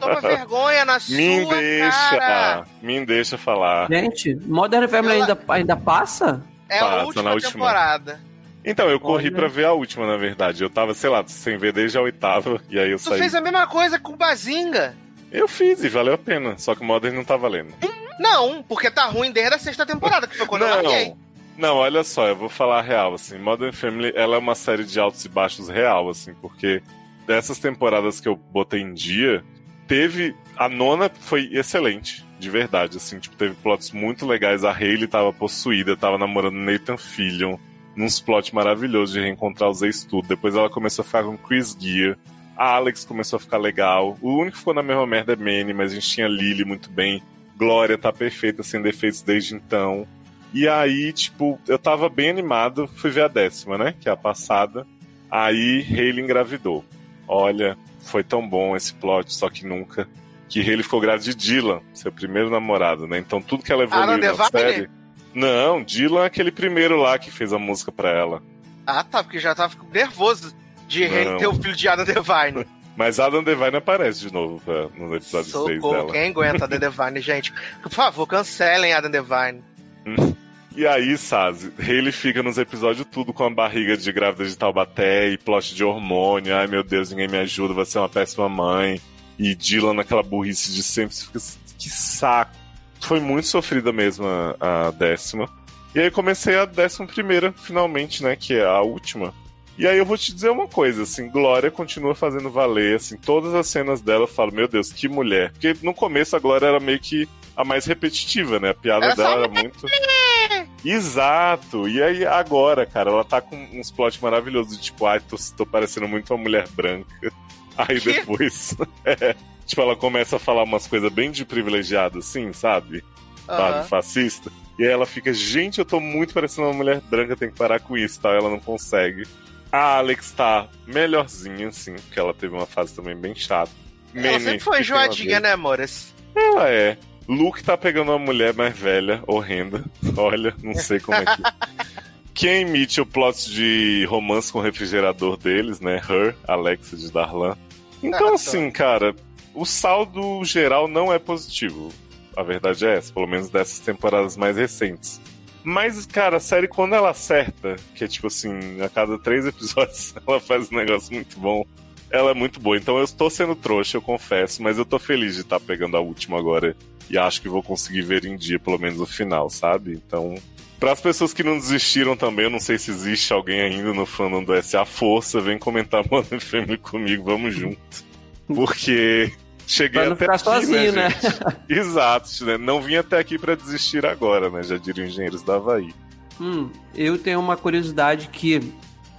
Toma vergonha na sua
Me deixa,
cara.
me deixa falar.
Gente, Modern Family
Ela-
ainda, ainda passa?
É
Passa
a
na
última,
última.
temporada.
Então, eu corri pra ver a última, na verdade. Eu tava, sei lá, sem ver desde a oitava, e aí eu
Tu
saí.
fez a mesma coisa com o Bazinga.
Eu fiz e valeu a pena, só que o Modern não tá valendo.
Não, porque tá ruim desde a sexta temporada, que foi quando eu larguei.
Não, olha só, eu vou falar real, assim, Modern Family, ela é uma série de altos e baixos real, assim, porque dessas temporadas que eu botei em dia, teve, a nona foi excelente, de verdade, assim, tipo, teve plots muito legais, a Hayley tava possuída, tava namorando Nathan Fillion, nos plots maravilhosos de reencontrar os ex-tudo, depois ela começou a ficar com Chris Gear, a Alex começou a ficar legal, o único que ficou na mesma merda é Manny, mas a gente tinha Lily muito bem, Glória tá perfeita, sem defeitos desde então, e aí, tipo, eu tava bem animado, fui ver a décima, né? Que é a passada. Aí Hayley engravidou. Olha, foi tão bom esse plot, só que nunca. Que Hayley ficou grávida de Dylan, seu primeiro namorado, né? Então tudo que ela evoluiu
Alan
na
Devine?
série. Não, Dylan é aquele primeiro lá que fez a música pra ela.
Ah, tá, porque já tava nervoso de ele ter o filho de Adam Devine.
Mas Adam Devine aparece de novo pra, no episódio 6
Socorro,
dela.
quem aguenta Adam Devine, gente? Por favor, cancelem Adam Devine.
E aí, Sazi, Hayley fica nos episódios tudo com a barriga de grávida de Taubaté e plot de hormônio. Ai, meu Deus, ninguém me ajuda, vai ser uma péssima mãe. E Dylan naquela burrice de sempre. Fica assim, que saco. Foi muito sofrida mesmo a décima. E aí comecei a décima primeira, finalmente, né, que é a última. E aí eu vou te dizer uma coisa, assim, Glória continua fazendo valer, assim, todas as cenas dela eu falo, meu Deus, que mulher. Porque no começo a Glória era meio que a mais repetitiva, né? A piada
só
dela era muito. Exato! E aí, agora, cara, ela tá com uns plots maravilhosos, tipo, ai, tô, tô parecendo muito uma mulher branca. Aí
Que?
depois. é, tipo, ela começa a falar umas coisas bem de privilegiado, assim, sabe? Sabe,
Aham.
fascista. E aí ela fica, gente, eu tô muito parecendo uma mulher branca, tem que parar com isso, tal. Ela não consegue. A Alex tá melhorzinha, assim, porque ela teve uma fase também bem chata.
Ela sempre foi enjoadinha, né, amores?
Ela é. Luke tá pegando uma mulher mais velha, horrenda. Olha, não sei como é que. Quem emite o plot de romance com o refrigerador deles, né? Her, Alexa de Darlan. Então, assim, cara, o saldo geral não é positivo. A verdade é essa, pelo menos dessas temporadas mais recentes. Mas, cara, a série, quando ela acerta, que é tipo assim, a cada três episódios ela faz um negócio muito bom, ela é muito boa. Então eu estou sendo trouxa, eu confesso, mas eu tô feliz de estar pegando a última agora. E acho que vou conseguir ver em dia, pelo menos o final, sabe? Então. Para as pessoas que não desistiram também, eu não sei se existe alguém ainda no fandom do SA Força, vem comentar Modern Family comigo, vamos junto. Porque cheguei
Pra não ficar
aqui,
sozinho, né?
gente? Exato, né? Não vim até aqui para desistir agora, né? Já diriam engenheiros da Havaí.
Hum, eu tenho uma curiosidade que,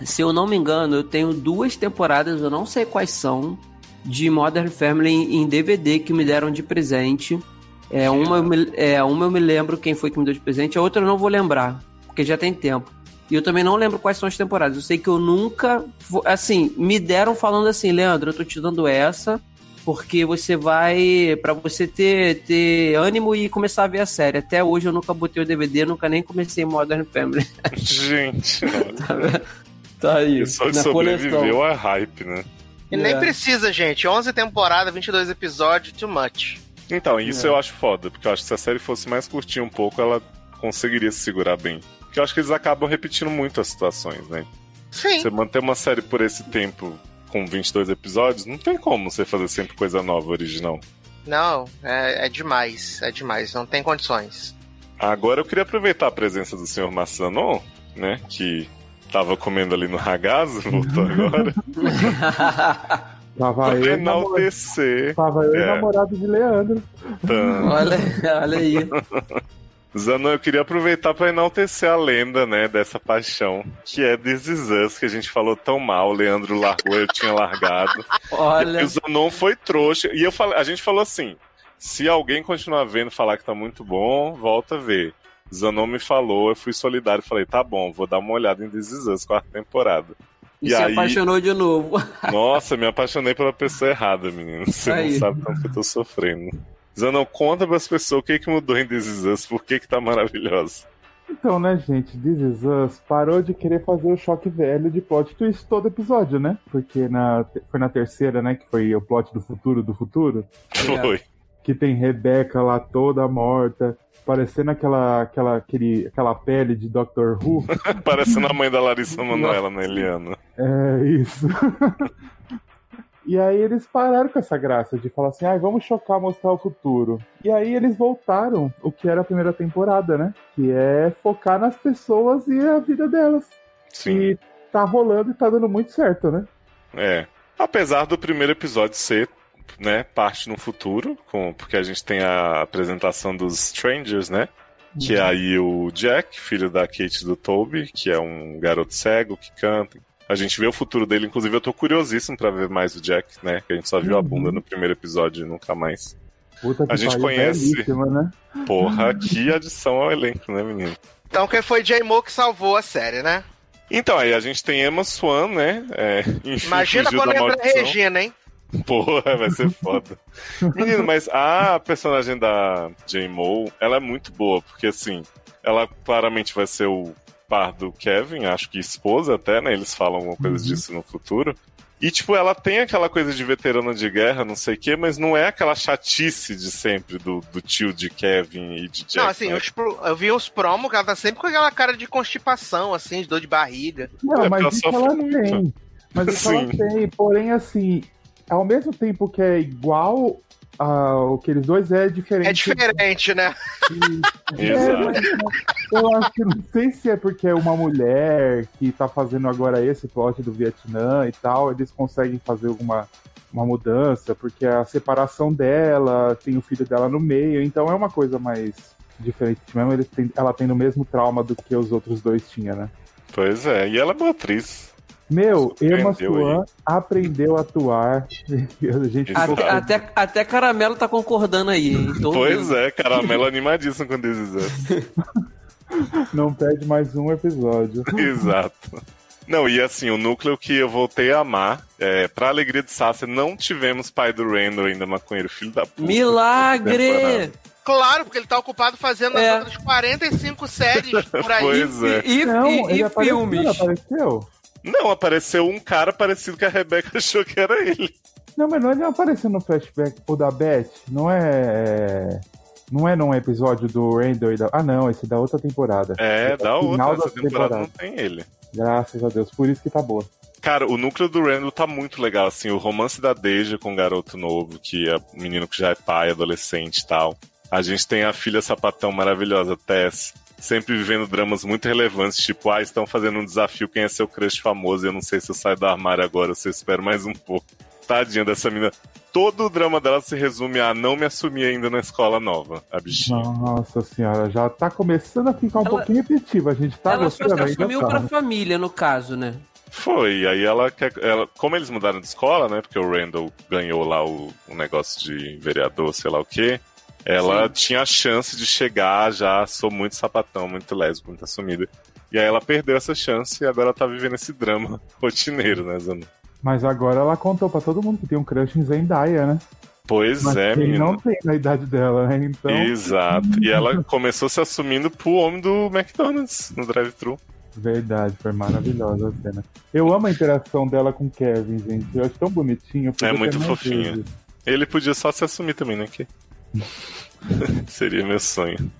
se eu não me engano, eu tenho duas temporadas, eu não sei quais são, de Modern Family em DVD que me deram de presente. É, uma, eu me, é, uma eu me lembro quem foi que me deu de presente, a outra eu não vou lembrar, porque já tem tempo. E eu também não lembro quais são as temporadas. Eu sei que eu nunca. Assim, me deram falando assim, Leandro, eu tô te dando essa, porque você vai. Pra você ter, ter ânimo e começar a ver a série. Até hoje eu nunca botei o DVD, nunca nem comecei Modern Family.
Gente.
Tá aí.
Pessoal
na coleção.
sobreviveu a hype, né?
E nem
É.
precisa, gente. 11 temporadas, 22 episódios, too much.
Então, isso
É.
eu acho foda, porque eu acho que se a série fosse mais curtinha um pouco, ela conseguiria se segurar bem. Porque eu acho que eles acabam repetindo muito as situações, né?
Sim.
Você manter uma série por esse tempo com 22 episódios, não tem como você fazer sempre coisa nova, original.
Não, é, é demais. É demais. Não tem condições.
Agora eu queria aproveitar a presença do senhor Massanon, né? Que tava comendo ali no ragazzo, voltou agora.
Tava
pra
eu, e namorado,
enaltecer.
tava eu e
É.
namorado de Leandro.
Olha, olha aí.
Zanon, eu queria aproveitar para enaltecer a lenda, né, dessa paixão, que é This Is Us, que a gente falou tão mal, o Leandro largou, eu tinha largado.
Olha.
E o Zanon foi trouxa. E eu falei, a gente falou assim: se alguém continuar vendo falar que tá muito bom, volta a ver. Zanon me falou, eu fui solidário falei, tá bom, vou dar uma olhada em This Is Us, quarta temporada.
E, e se aí... apaixonou de novo.
Nossa, me apaixonei pela pessoa errada, menino. Você aí. não sabe tanto que eu tô sofrendo. Zanon, conta pras pessoas o que, que mudou em This Is Us, por que, que tá maravilhosa.
Então, né, gente, This Is Us parou de querer fazer o choque velho de plot twist todo episódio, né? Porque na, foi na terceira, né, que foi o plot do futuro do futuro.
Foi.
Que tem Rebeca lá toda morta, parecendo aquela, aquela, aquele, aquela pele de Doctor Who.
parecendo a mãe da Larissa Manoela, né, Eliana?
É, isso. E aí eles pararam com essa graça de falar assim, ah, vamos chocar, mostrar o futuro. E aí eles voltaram o que era a primeira temporada, né? Que é focar nas pessoas e a vida delas.
Sim.
E tá rolando e tá dando muito certo, né?
É. Apesar do primeiro episódio ser, né, parte no futuro, com, porque a gente tem a apresentação dos Strangers, né? Que é uhum. aí o Jack, filho da Kate do Toby, que é um garoto cego que canta, a gente vê o futuro dele, inclusive eu tô curiosíssimo para ver mais o Jack, né? Que a gente só viu uhum. a bunda no primeiro episódio e nunca mais.
Puta
a gente conhece.
Né?
Porra, que adição ao elenco, né, menino?
Então quem foi J-Mo que salvou a série, né?
Então, aí a gente tem Emma Swan, né? É, enfim,
Imagina quando entra a Regina, hein?
Porra, vai ser foda. Menino, mas a personagem da J-Mo, ela é muito boa, porque assim, ela claramente vai ser o par do Kevin, acho que esposa até, né? Eles falam alguma coisa uhum. disso no futuro. E, tipo, ela tem aquela coisa de veterana de guerra, não sei o quê, mas não é aquela chatice de sempre do, do tio de Kevin e de Jack.
Não, assim, né? eu vi uns promos que ela tá sempre com aquela cara de constipação, assim, de dor de barriga.
Não, é, mas isso ela muito. tem. Mas isso ela tem, porém, assim, ao mesmo tempo que é igual ah, aqueles dois é diferente.
É diferente, né?
Exato.
É, eu acho que não sei se é porque é uma mulher que tá fazendo agora esse plot do Vietnã e tal, eles conseguem fazer alguma uma mudança, porque a separação dela, tem o filho dela no meio, então é uma coisa mais diferente mesmo, eles têm, ela tem o mesmo trauma do que os outros dois tinham, né?
Pois é, e ela é boa atriz.
Meu, Emma Swan aprendeu a atuar.
A gente até, até, até, Caramelo tá concordando aí. Hein?
pois é, Caramelo animadíssimo com This
Não perde mais um episódio.
Exato. Não, e assim, o núcleo que eu voltei a amar, é, pra alegria de Sasha, não tivemos pai do Randall ainda, maconheiro, filho da puta.
Milagre!
Claro, porque ele tá ocupado fazendo é. as outras 45 séries por aí.
Pois é.
E, e, não, e, e filmes.
Apareceu?
Não, apareceu um cara parecido que a Rebeca achou que era ele.
Não, mas não ele apareceu no flashback o da Beth. Não é. Não é num episódio do Randall e da. Ah, não, esse é da outra temporada.
É, é da outra. Essa temporada, temporada não tem ele.
Graças a Deus, por isso que tá boa.
Cara, o núcleo do Randall tá muito legal, assim, o romance da Deja com o garoto novo, que é um menino que já é pai, adolescente e tal. A gente tem a filha sapatão maravilhosa, Tess, sempre vivendo dramas muito relevantes, tipo, ah, estão fazendo um desafio, quem é seu crush famoso, eu não sei se eu saio do armário agora, se eu espero mais um pouco. Tadinha dessa menina. Todo o drama dela se resume a não me assumir ainda na escola nova, a bichinha.
Nossa senhora, já tá começando a ficar um ela, pouquinho repetitiva, a gente tá
ela
gostando
Ela assumiu tá. pra família, no caso, né?
Foi, aí ela, ela. Como eles mudaram de escola, né? Porque o Randall ganhou lá o, o negócio de vereador, sei lá o quê. Ela Sim. tinha a chance de chegar já, sou muito sapatão, muito lésbico, muito assumida. E aí ela perdeu essa chance e agora tá vivendo esse drama rotineiro, né, Zana?
Mas agora ela contou para todo mundo que tem um crush em Zendaya, né?
Pois
Mas
é, menino.
não tem na idade dela, né? Então...
Exato. E ela começou se assumindo pro homem do McDonald's no drive-thru.
Verdade, foi maravilhosa a cena. Eu amo a interação dela com o Kevin, gente. Eu acho tão bonitinho.
É muito fofinho. Ele podia só se assumir também, né? Que... Seria meu sonho.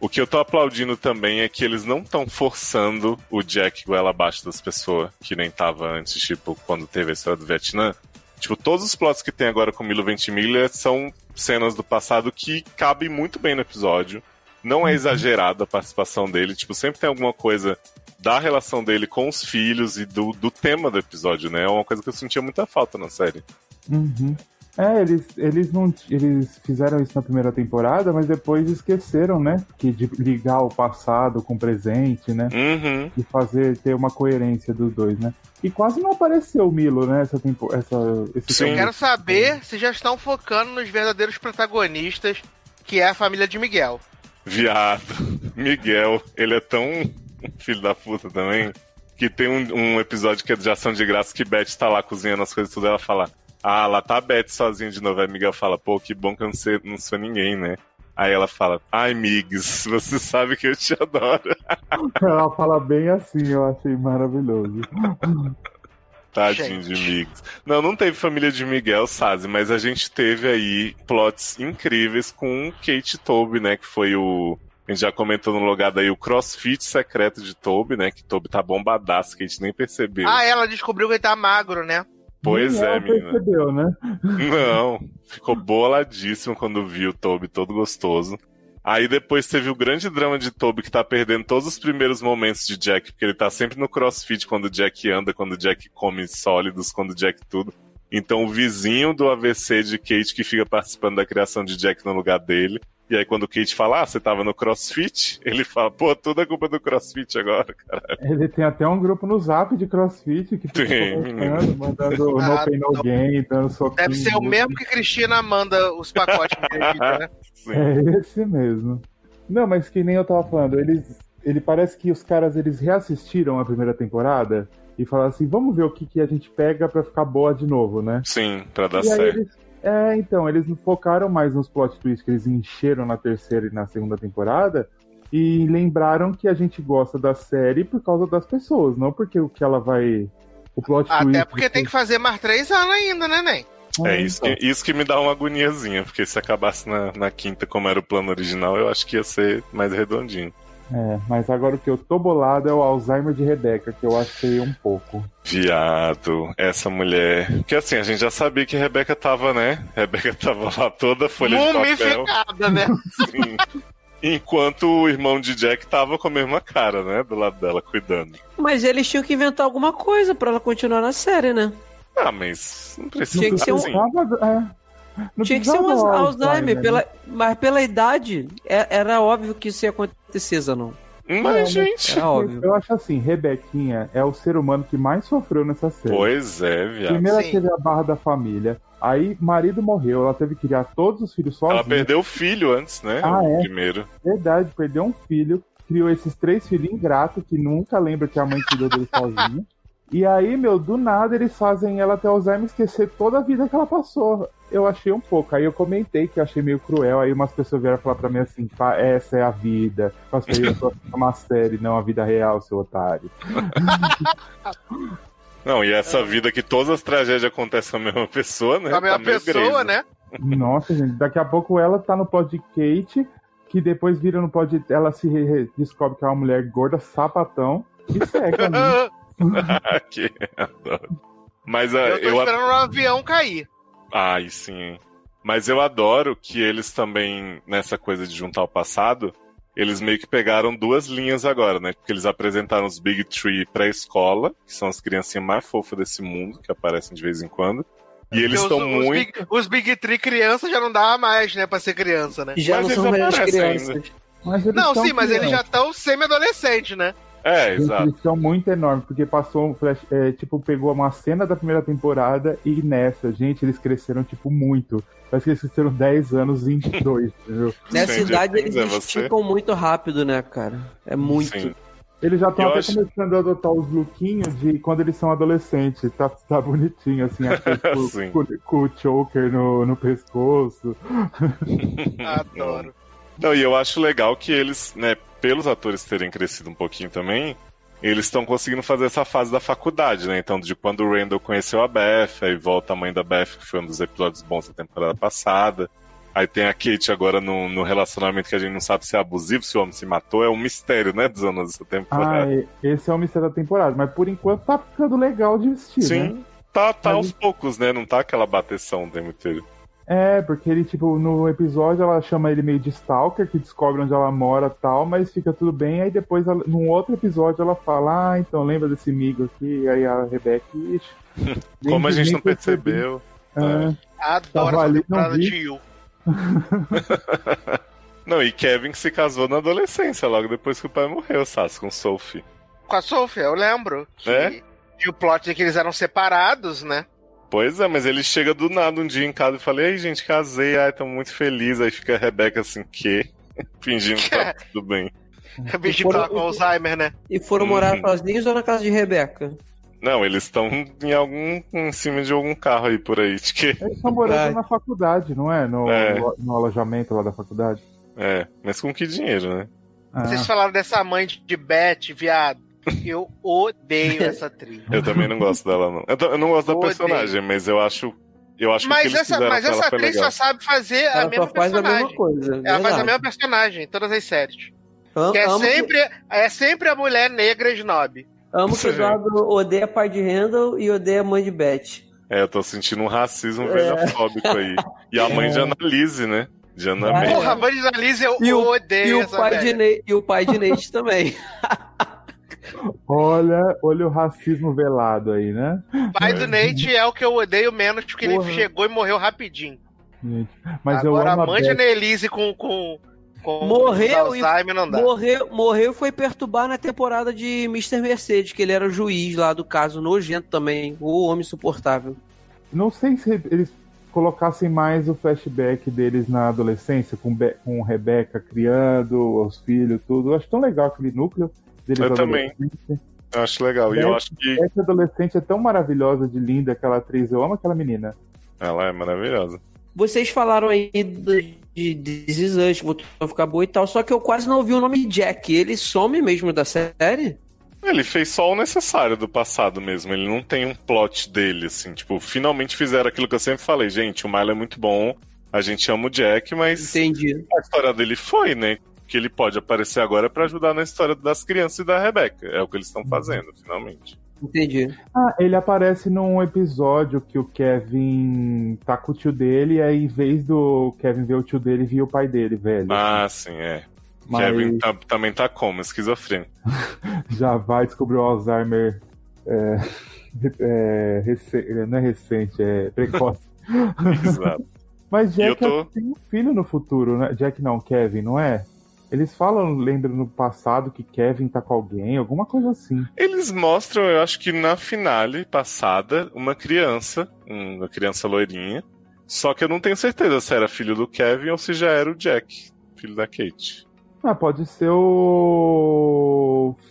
O que eu tô aplaudindo também é que eles não estão forçando o Jack goela abaixo das pessoas, que nem tava antes, tipo, quando teve a história do Vietnã. Tipo, todos os plots que tem agora com Milo Ventimiglia são cenas do passado que cabem muito bem no episódio. Não é uhum. exagerada a participação dele, tipo, sempre tem alguma coisa da relação dele com os filhos e do, do tema do episódio, né? É uma coisa que eu sentia muita falta na série.
Uhum. É, eles, eles não eles fizeram isso na primeira temporada, mas depois esqueceram, né? Que de ligar o passado com o presente, né?
Uhum.
E fazer ter uma coerência dos dois, né? E quase não apareceu o Milo, né? Essa tempo, essa esse
Sim.
Eu quero saber se já estão focando nos verdadeiros protagonistas, que é a família de Miguel.
Viado. Miguel, ele é tão filho da puta também. Que tem um, um episódio que é de ação de graça que Beth tá lá cozinhando as coisas tudo. Ela fala: Ah, lá tá a Beth sozinha de novo. Aí Miguel fala: Pô, que bom que eu não, sei, não sou ninguém, né? Aí ela fala: Ai, Migs, você sabe que eu te adoro.
Ela fala bem assim, eu achei maravilhoso.
Tadinho
Gente.
de Migs. Não, não teve família de Miguel, Sazi, mas a gente teve aí plots incríveis com Kate Toby, né? Que foi o. A gente já comentou no logado aí o crossfit secreto de Toby, né? Que Toby tá bombadaço, que a gente nem percebeu.
Ah, ela descobriu que ele tá magro, né?
Pois
Nem
é, menina.
percebeu, né?
Não, ficou boladíssimo quando viu o Toby todo gostoso. Aí depois teve o grande drama de Toby que tá perdendo todos os primeiros momentos de Jack, porque ele tá sempre no crossfit quando o Jack anda, quando o Jack come sólidos, quando o Jack tudo. Então o vizinho do AVC de Kate que fica participando da criação de Jack no lugar dele. E aí quando o Kate fala, ah, você tava no crossfit? Ele fala, pô, tudo é culpa do crossfit agora, cara.
Ele tem até um grupo no zap de crossfit que fica
Tem,
mandando
Ah,
no pain no gain, dando soquinho.
Deve ser o mesmo que Cristina manda os pacotes bebida, né?
Sim.
É esse mesmo. Não, mas que nem eu tava falando, eles. Ele parece que os caras eles reassistiram a primeira temporada e falaram assim, vamos ver o que, que a gente pega pra ficar boa de novo, né?
Sim, pra dar
e aí
certo.
eles. É, então, eles não focaram mais nos plot twists que eles encheram na terceira e na segunda temporada. E lembraram que a gente gosta da série por causa das pessoas, não porque o que ela vai. O plot twist.
Até porque tem que fazer mais três anos ainda, né, Nen?
É isso,
então.
que- isso que me dá uma agoniazinha, porque se acabasse na, na quinta como era o plano original, eu acho que ia ser mais redondinho.
É, mas agora o que eu tô bolado é o Alzheimer de Rebeca, que eu achei um pouco.
Viado, essa mulher. Porque assim, a gente já sabia que Rebeca tava, né? Rebeca tava lá toda folha de papel.
Mumificada, né?
Sim. Enquanto o irmão de Jack tava com a mesma cara, né? Do lado dela, cuidando.
Mas eles tinham que inventar alguma coisa pra ela continuar na série, né?
Ah, mas não precisa
Tinha que ser um-
assim.
É, não
Tinha que ser um
precisava
Alzheimer,
né?
pela, mas pela idade, é- era óbvio que isso ia acontecer, Zanon.
Mas, gente.
Era óbvio.
Eu acho assim, Rebequinha é o ser humano que mais sofreu nessa série.
Pois é, viado.
Primeiro ela teve a barra da família, aí marido morreu, ela teve que criar todos os filhos sozinha.
Ela perdeu o filho antes, né?
Ah, é?
primeiro.
Verdade, perdeu um filho, criou esses três filhos ingratos que nunca lembra que a mãe cuidou dele sozinha. E aí, meu, do nada eles fazem ela ter Alzheimer esquecer toda a vida que ela passou. Eu achei um pouco. Aí eu comentei que eu achei meio cruel. Aí umas pessoas vieram falar pra mim assim: "Pá, essa é a vida. É uma série, não a vida real, seu otário.
Não, e essa vida que todas as tragédias acontecem com a mesma pessoa, né?
Com a mesma
Tá
pessoa, né?
Nossa, gente, daqui a pouco ela tá no pod de Kate, que depois vira no pod. Ela se re- re- descobre que é uma mulher gorda, sapatão, e segue a mim.
que adoro. Mas ah,
Eu tô
eu, ad-
esperando o avião cair.
Ai, sim. Mas eu adoro que eles também, nessa coisa de juntar o passado, eles meio que pegaram duas linhas agora, né? Porque eles apresentaram os Big Tree pré-escola, que são as criancinhas mais fofas desse mundo, que aparecem de vez em quando. E eles estão muito.
Big, os Big Tree criança já não dá mais, né, pra ser criança, né?
Já
Mas
não
eles
são mais crianças.
Mas eles
Não, sim, mas eles já estão semi-adolescentes, né?
É, exato.
eles são muito enormes, porque passou um flash, é, tipo, pegou uma cena da primeira temporada e nessa, gente, eles cresceram, tipo, muito. Parece que eles cresceram 10 anos em dois, entendeu?
Nessa
Sim,
idade eles
é
esticam muito rápido, né, cara? É muito.
Sim.
Eles já estão até
acho-
começando a adotar os lookinhos de quando eles são adolescentes. Tá, tá bonitinho, assim, com, com o choker no, no pescoço.
Adoro.
Não, e eu acho legal que eles, né, pelos atores terem crescido um pouquinho também, eles estão conseguindo fazer essa fase da faculdade, né? Então, de quando o Randall conheceu a Beth, aí volta a mãe da Beth, que foi um dos episódios bons da temporada passada. Aí tem a Kate agora no, no relacionamento que a gente não sabe se é abusivo, se o homem se matou. É um mistério, né, dos anos dessa
Ah,
temporada.
e- esse é o mistério da temporada. Mas por enquanto tá ficando legal de né?
Sim, tá, tá
Mas-
aos poucos, né? Não tá aquela bateção o tempo inteiro.
É, porque ele, tipo, no episódio ela chama ele meio de Stalker, que descobre onde ela mora e tal, mas fica tudo bem. Aí depois, ela, num outro episódio, ela fala: Ah, então lembra desse amigo aqui? Aí a Rebecca. ixi,
Como a gente não
percebi.
percebeu.
Ah,
Adoro
Tava
essa
ali, não
temporada
vi.
de Yu.
Não, e Kevin que se casou na adolescência, logo depois que o pai morreu, Sassi, com Sophie.
Com a Sophie, eu lembro. Que
É?
tinha o plot de que eles eram separados, né?
Pois é, mas ele chega do nada um dia em casa e fala: Ei, gente, casei, ai, tô muito feliz. Aí fica a Rebeca assim, que? Fingindo que tá tudo bem.
O bicho
foram-
tava com Alzheimer, né?
E foram morar
Uhum.
sozinhos ou na casa de Rebeca?
Não, eles estão em algum. em cima de algum carro aí por aí. De que...
Eles estão morando na faculdade, não é? No,
É.
no alojamento lá da faculdade.
É, mas com que dinheiro, né?
Ah,
Vocês falaram dessa mãe de- de Beth, viado. Eu odeio essa atriz.
Eu também não gosto dela, não. Eu, não gosto da
Odeio.
personagem, mas eu acho. Eu acho que que
Mas
eles
essa, mas essa atriz
legal.
só sabe fazer a
Ela
mesma
só faz a
personagem.
mesma coisa.
Ela faz a
verdade.
mesma personagem em todas as séries.
Am-
Que é,
amo que-
sempre, é sempre a mulher negra snob.
Amo que o Eduardo odeia pai de Randall e odeia mãe de Beth.
É, eu tô sentindo um racismo
É.
velhofóbico aí. E a mãe de Analise, né? De Ana
é.
Porra, a Bunny Liz eu
E o-
odeio
E o,
essa
pai de. Nate, e o pai de Nate também.
Olha, olha o racismo velado aí, né?
O pai do Nate é o que eu odeio menos, porque
Porra.
ele chegou e morreu rapidinho.
Gente. Mas
Agora
eu amo
a
a
mãe de
Beth.
Nelise com, com, com
Morreu e-
Alzheimer não dá.
Morreu, morreu e foi perturbar na temporada de Mr. Mercedes, que ele era o juiz lá do caso nojento também, o homem insuportável.
Não sei se eles colocassem mais o flashback deles na adolescência, com, Be com Rebeca criando os filhos, tudo. Eu acho tão legal aquele núcleo deles
Eu também. Eu acho legal. E eu
Beth-
acho que
Essa adolescente é tão maravilhosa, de linda, aquela atriz. Eu amo aquela menina.
ela é maravilhosa.
Vocês falaram aí do- de This Is Us, que voltou a ficar boa e tal, só que eu quase não ouvi o nome Jack. Ele some mesmo da série?
Ele fez só o necessário do passado mesmo. Ele não tem um plot dele, assim. Tipo, finalmente fizeram aquilo que eu sempre falei. Gente, o Milo é muito bom. A gente ama o Jack, mas
Entendi.
a história dele foi, né? Que ele pode aparecer agora pra ajudar na história das crianças e da Rebeca. É o que eles estão fazendo, finalmente.
Entendi.
Ah, ele aparece num episódio que o Kevin tá com o tio dele, e aí em vez do Kevin ver o tio dele, via o pai dele, velho.
Ah, sim, é.
Mas
Kevin tá- também tá como? Esquizofrênico.
já vai descobrir o Alzheimer. É, é, rece- não é recente, é precoce.
Exato.
Mas Jack
tô-
tem um filho no futuro, né? Jack não, Kevin, não é? Eles falam, lembram no passado que Kevin tá com alguém, alguma coisa assim.
Eles mostram, eu acho que na finale passada, uma criança, uma criança loirinha. Só que eu não tenho certeza se era filho do Kevin ou se já era o Jack, filho da Kate.
Ah, pode ser o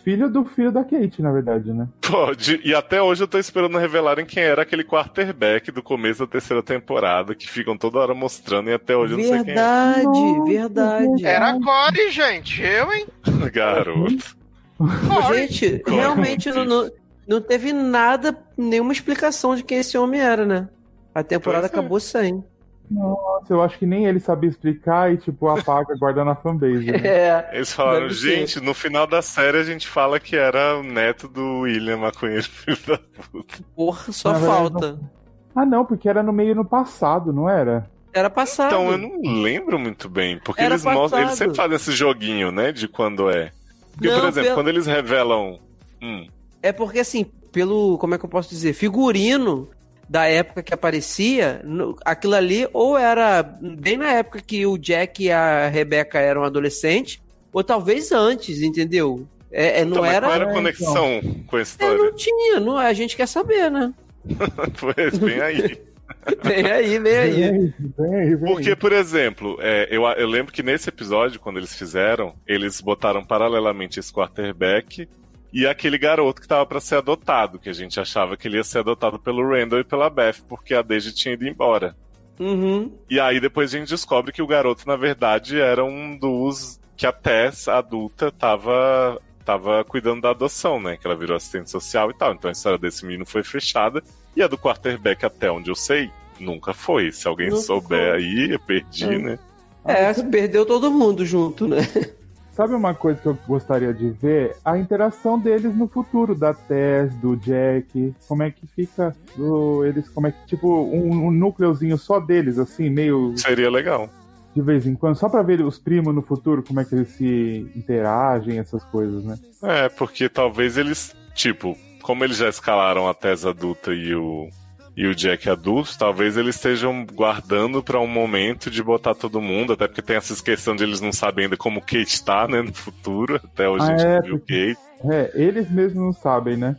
filho do filho da Kate, na verdade, né?
Pode. E até hoje eu tô esperando revelarem quem era aquele quarterback do começo da terceira temporada, que ficam toda hora mostrando e até hoje eu não sei quem é.
Verdade,
Nossa,
verdade.
Era a Corey, gente. Eu, hein?
Garoto.
Corey.
Gente, realmente não, não, não teve nada, nenhuma explicação de quem esse homem era, né? A temporada
Pois é.
acabou sem.
Nossa, eu acho que nem ele sabia explicar e, tipo, apaga, guarda na fanbase. Né?
É.
Eles falaram,
Deve ser.
gente, no final da série a gente fala que era o neto do William Maconheiro, filho da puta.
Porra, só
Na verdade,
falta.
Ah, não, porque era no meio no passado, não era?
Era passado.
Então eu não lembro muito bem, porque
Era
eles mostram, eles sempre fazem esse joguinho, né, de quando é. Porque,
Não,
por exemplo,
pelo-
quando eles revelam. Hum,
É porque, assim, pelo. Como é que eu posso dizer? Figurino da época que aparecia, no- aquilo ali ou era bem na época que o Jack e a Rebecca eram adolescentes, ou talvez antes, entendeu? É, é, não
então,
era.
qual era a
É,
conexão com a
É,
história?
não tinha, não, a gente quer saber, né?
pois, bem aí.
Vem aí, vem aí.
Vem, vem, vem.
Porque, por exemplo, é, eu, eu lembro que nesse episódio, quando eles fizeram, eles botaram paralelamente esse quarterback e aquele garoto que tava pra ser adotado, que a gente achava que ele ia ser adotado pelo Randall e pela Beth, porque a Deja tinha ido embora.
Uhum.
E aí depois a gente descobre que o garoto, na verdade, era um dos que a Tess, a adulta, tava, tava cuidando da adoção, né? Que ela virou assistente social e tal. Então a história desse menino foi fechada. E a do quarterback, até onde eu sei, nunca foi. Se alguém
Nunca
souber
foi.
aí, eu perdi,
É.
né?
É, perdeu todo mundo junto, né?
Sabe uma coisa que eu gostaria de ver? A interação deles no futuro, da Tess, do Jack. Como é que fica do, eles, como é que, tipo, um, um núcleozinho só deles, assim, meio
Seria legal.
de vez em quando, só pra ver os primos no futuro, como é que eles se interagem, essas coisas, né?
É, porque talvez eles, tipo, como eles já escalaram a Tess adulta e o, e o Jack adultos, talvez eles estejam guardando para um momento de botar todo mundo, até porque tem essa questão de eles não sabem ainda como Kate tá, né, no futuro. Até hoje
Ah,
a gente
é,
viu
porque-
Kate.
É, eles mesmos não sabem, né?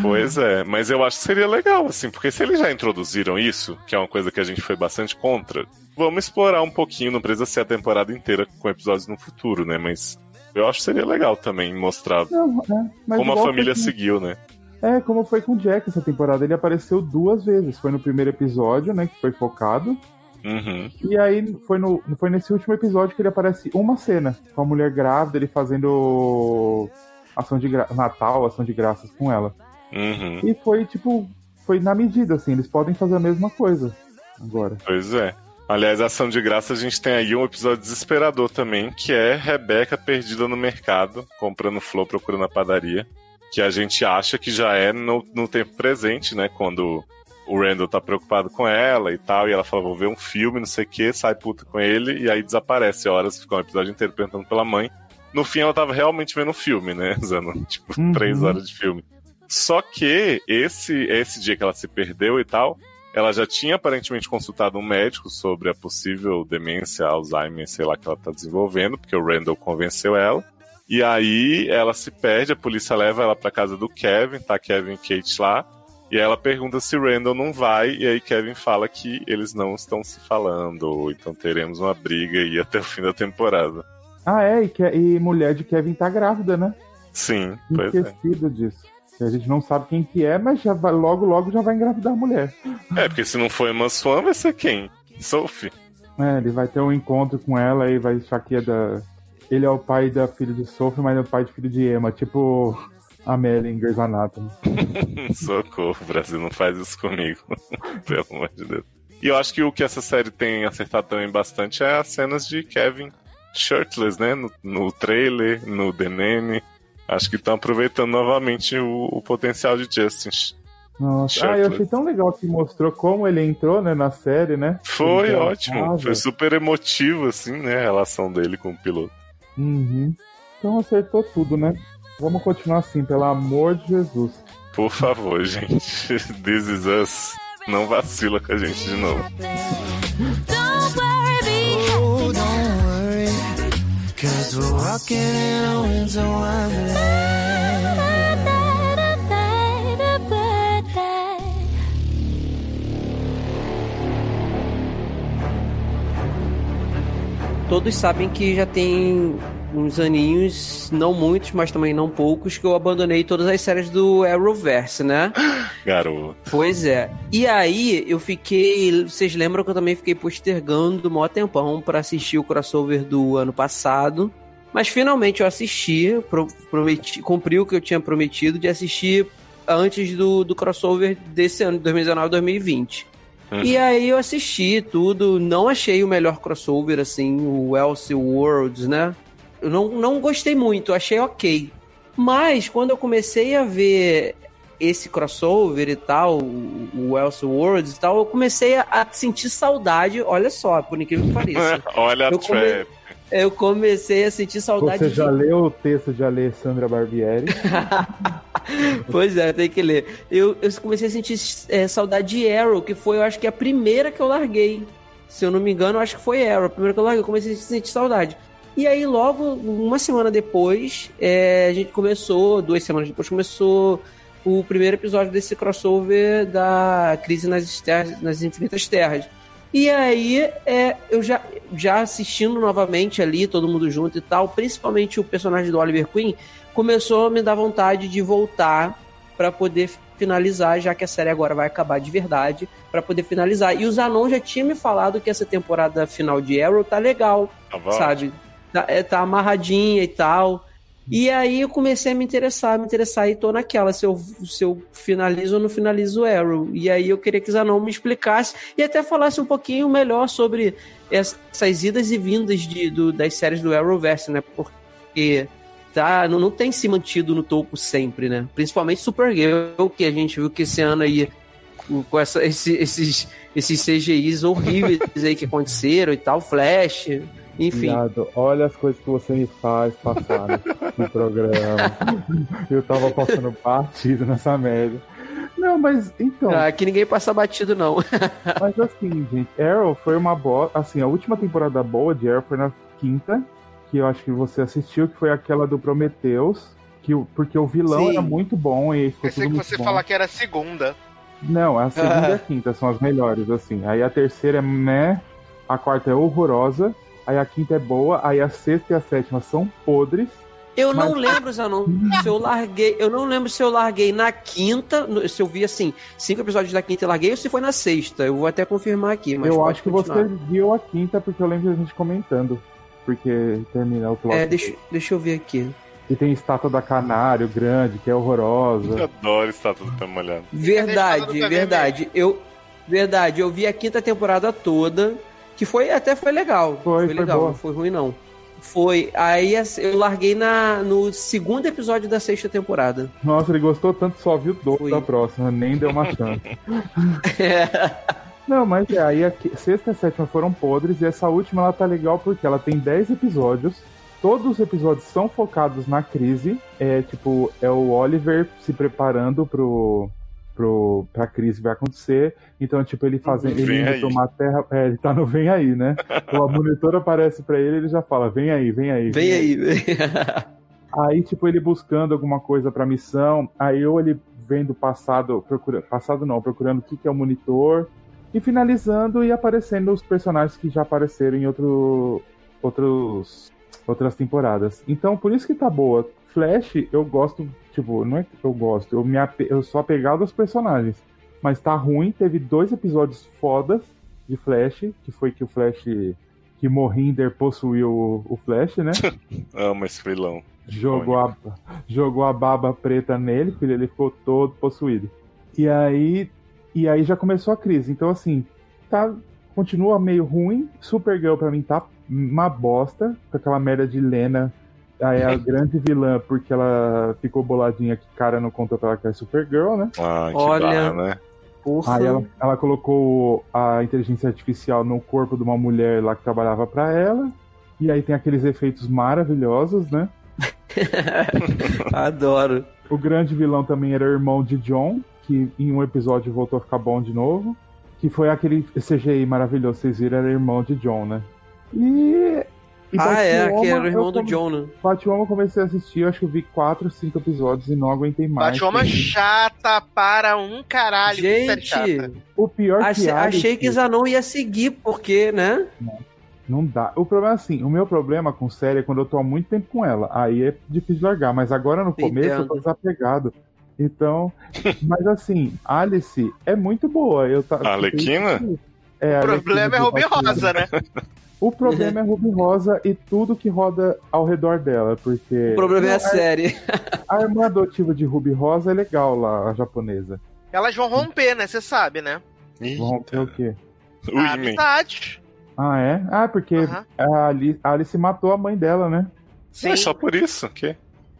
Pois é, mas eu acho que seria legal, assim, porque se eles já introduziram isso, que é uma coisa que a gente foi bastante contra, vamos explorar um pouquinho, não precisa ser a temporada inteira com episódios no futuro, né? Mas eu acho que seria legal também mostrar
Não, é,
como a família
com-
seguiu, né?
É, como foi com o Jack essa temporada. Ele apareceu duas vezes. Foi no primeiro episódio, né? Que foi focado.
Uhum.
E aí foi, no, foi nesse último episódio que ele aparece uma cena com a mulher grávida, ele fazendo ação de. Natal, ação de graças com ela.
Uhum.
E foi tipo, foi na medida, assim, eles podem fazer a mesma coisa agora.
Pois é. Aliás, a ação de graça a gente tem aí um episódio desesperador também, que é Rebeca perdida no mercado, comprando flor, procurando a padaria. Que a gente acha que já é no, no tempo presente, né? Quando o Randall tá preocupado com ela e tal, e ela fala, vou ver um filme, não sei o que, sai puta com ele, e aí desaparece horas, fica um episódio inteiro perguntando pela mãe. No fim, ela tava realmente vendo um filme, né? Usando, tipo,
Uhum.
três horas de filme. Só que esse, esse dia que ela se perdeu e tal, ela já tinha aparentemente consultado um médico sobre a possível demência, Alzheimer, sei lá, que ela tá desenvolvendo, porque o Randall convenceu ela. E aí ela se perde, a polícia leva ela pra casa do Kevin, tá Kevin e Kate lá. E ela pergunta se Randall não vai, e aí Kevin fala que eles não estão se falando, então teremos uma briga aí até o fim da temporada.
Ah, é, e, que, e mulher de Kevin tá grávida, né?
Sim, pois é.
Esquecido disso. Que A gente não sabe quem que é, mas já vai, logo, logo já vai engravidar a mulher.
É, porque se não for Emma Swan, vai ser quem? Sophie.
É, ele vai ter um encontro com ela e vai achar que é da. Ele é o pai da filha de Sophie, mas é o pai de filho de Emma, tipo a Melly em Grey's Anatomy.
Socorro, Brasil, não faz isso comigo. Pelo amor de Deus. E eu acho que o que essa série tem acertado também bastante é as cenas de Kevin shirtless, né? No, no trailer, no DNM. Acho que estão aproveitando novamente o, o potencial de Justin.
Nossa, ah, eu achei tão legal que mostrou como ele entrou, né, na série, né?
Foi ótimo. Foi super emotivo, assim, né? A relação dele com o piloto.
Uhum. Então acertou tudo, né? Vamos continuar assim, pelo amor de Jesus.
Por favor, gente. This is us. Não vacila com a gente de novo.
Don't worry, be
Oh, don't worry, cause we're walking in a winter wonderland.
Todos sabem que já tem uns aninhos, não muitos, mas também não poucos, que eu abandonei todas as séries do Arrowverse, né?
Garoto.
Pois é. E aí eu fiquei. Vocês lembram que eu também fiquei postergando o maior tempão pra assistir o crossover do ano passado. Mas finalmente eu assisti, pro- prometi, cumpri o que eu tinha prometido de assistir antes do, do crossover desse ano, 2019-2020.
Uhum.
E aí eu assisti tudo, não achei o melhor crossover, assim, o Else Worlds, né? Eu não, não gostei muito, achei ok. Mas quando eu comecei a ver esse crossover e tal, o, Else Worlds e tal, eu comecei a, a sentir saudade, olha só, por incrível que pareça.
Olha a
Eu come-
trap.
eu comecei a sentir saudade
Você
de
já leu o texto de Alessandra Barbieri?
Pois é, tem que ler. Eu, eu comecei a sentir é, saudade de Arrow, que foi, eu acho que a primeira que eu larguei. Se eu não me engano, acho que foi Arrow. A primeira que eu larguei, eu comecei a sentir saudade. E aí, logo, uma semana depois, é, a gente começou, duas semanas depois, começou o primeiro episódio desse crossover da Crise nas, Terras- nas Infinitas Terras. E aí, é, eu já, já assistindo novamente ali, todo mundo junto e tal, principalmente o personagem do Oliver Queen, começou a me dar vontade de voltar pra poder finalizar, já que a série agora vai acabar de verdade, pra poder finalizar. E o Zanon já tinha me falado que essa temporada final de Arrow tá legal,
Tava
sabe? Tá, é, tá amarradinha e tal. E aí eu comecei a me interessar, me interessar e tô naquela, se eu, se eu finalizo ou não finalizo o Arrow. E aí eu queria que o Zanon me explicasse e até falasse um pouquinho melhor sobre essas idas e vindas de, do- das séries do Arrowverse, né? Porque tá, não, não tem se mantido no topo sempre, né? Principalmente Supergirl, que a gente viu que esse ano aí, com essa, esse- esses, esses CGIs horríveis aí que aconteceram e tal, Flash, enfim.
Viado, olha as coisas que você me faz passar no, no programa. Eu tava passando partido nessa merda. Não, Mas, então,
Ah, aqui ninguém passa batido, não.
mas assim, gente, Arrow foi uma boa. Assim, a última temporada boa de Arrow foi na quinta, que eu acho que você assistiu, que foi aquela do Prometheus. Que, porque o vilão
Sim.
era muito bom e ficou
Pensei
tudo
que
muito
você
bom.
falar que era a segunda.
Não, a segunda e a quinta são as melhores, assim. Aí a terceira é meh, a quarta é horrorosa, aí a quinta é boa, aí a sexta e a sétima são podres.
Eu não
Mas-
lembro, Zanon, se eu larguei. Eu não lembro se eu larguei na quinta, se eu vi assim, cinco episódios da quinta e larguei, ou se foi na sexta. Eu vou até confirmar aqui, mas
eu
pode
acho que
continuar.
você viu a quinta, porque eu lembro da gente comentando. Porque termina o plot.
É, deixa, deixa eu ver aqui.
E tem estátua da Canário grande, que é horrorosa.
Eu adoro estátua do pé molhado.
Verdade, verdade. Eu, verdade, eu vi a quinta temporada toda, que foi até foi legal.
Foi, foi
legal,
boa.
não foi ruim não. Foi. Aí assim, eu larguei na, no segundo episódio da sexta temporada.
Nossa, ele gostou tanto, só viu dois
Fui.
da próxima, nem deu uma chance. Não, mas é, aí a sexta e a sétima foram podres, e essa última ela tá legal porque ela tem 10 episódios. Todos os episódios são focados na crise. É tipo, é o Oliver se preparando pro, pro, pra crise que vai acontecer. Então, tipo, ele fazendo. Ele
Vem
indo
aí.
tomar terra. É, ele tá no vem aí, né? o monitor aparece pra ele ele já fala: vem aí, vem aí.
Vem aí.
Aí, tipo, ele buscando alguma coisa pra missão, aí ou ele vendo passado, procura, passado não, procurando o que, que é o monitor, e finalizando e aparecendo os personagens que já apareceram em outro, outros, outras temporadas. Então, por isso que tá boa. Flash, eu gosto, tipo, não é que eu gosto, eu, me ape- eu sou apegado aos personagens. Mas tá ruim, teve dois episódios fodas de Flash, que foi que o Flash, que Morrinder possuiu o, o Flash, né?
Amo esse vilão.
jogou a, jogou a baba preta nele, filho, ele ficou todo possuído. E aí, e aí já começou a crise. Então assim, tá continua meio ruim. Supergirl pra mim tá uma bosta, com aquela merda de Lena. Aí é a grande vilã porque ela ficou boladinha que cara não contou pra ela que é Supergirl, né?
Ah, que
Olha.
barra, né?
Porra.
Aí ela, ela colocou a inteligência artificial no corpo de uma mulher lá que trabalhava pra ela. E aí tem aqueles efeitos maravilhosos, né?
Adoro.
O grande vilão também era o irmão de John, que em um episódio voltou a ficar bom de novo. Que foi aquele CGI maravilhoso, vocês viram, era irmão de John, né? E. e
ah, é, que era o irmão
eu
do
come-
John, né?
Batwoman eu comecei a assistir, eu acho que eu vi 4, 5 episódios e não aguentei mais.
Batwoman chata para um caralho.
Gente,
O pior que
achei, achei que Zanon ia seguir, porque, né?
Não dá. O problema é assim, o meu problema com série é quando eu tô há muito tempo com ela. Aí é difícil de largar, mas agora no começo eu tô
Entendo.
desapegado. Então, mas assim, Alice é muito boa. Eu tá,
A Arlequina?
É, a
O problema é Ruby. Rosa, né?
O problema é Ruby Rosa e tudo que roda ao redor dela, porque
O problema é a série.
a irmã adotiva de Ruby Rosa é legal lá, a japonesa.
Elas vão romper, né? Você sabe, né?
Vão romper o quê?
O
A amizade.
Ah, é? Ah, porque
Aham.
a, Alice, a Alice matou a mãe dela, né?
Sim.
É só por isso. Que?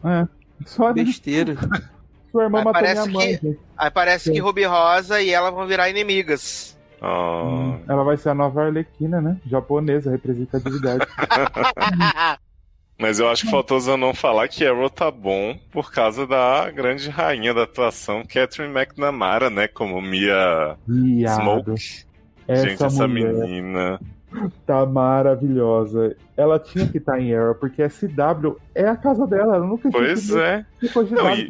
É. Só a
Besteira.
sua irmã
Mas
matou minha
parece
mãe.
que-. Aí parece que Ruby Rosa e ela vão virar inimigas.
Hum, Ela vai ser a nova Arlequina, né? Japonesa, representatividade.
Mas eu acho que faltou Zanon falar que Arrow tá bom por causa da grande rainha da atuação, Catherine McNamara, né? Como Mia
Viado.
Smoke.
Essa
Gente, essa
mulher
menina.
tá maravilhosa. Ela tinha que estar em Arrow, porque a CW é a casa dela. Ela nunca
Pois
sido
é.
cogitada
Não, e-.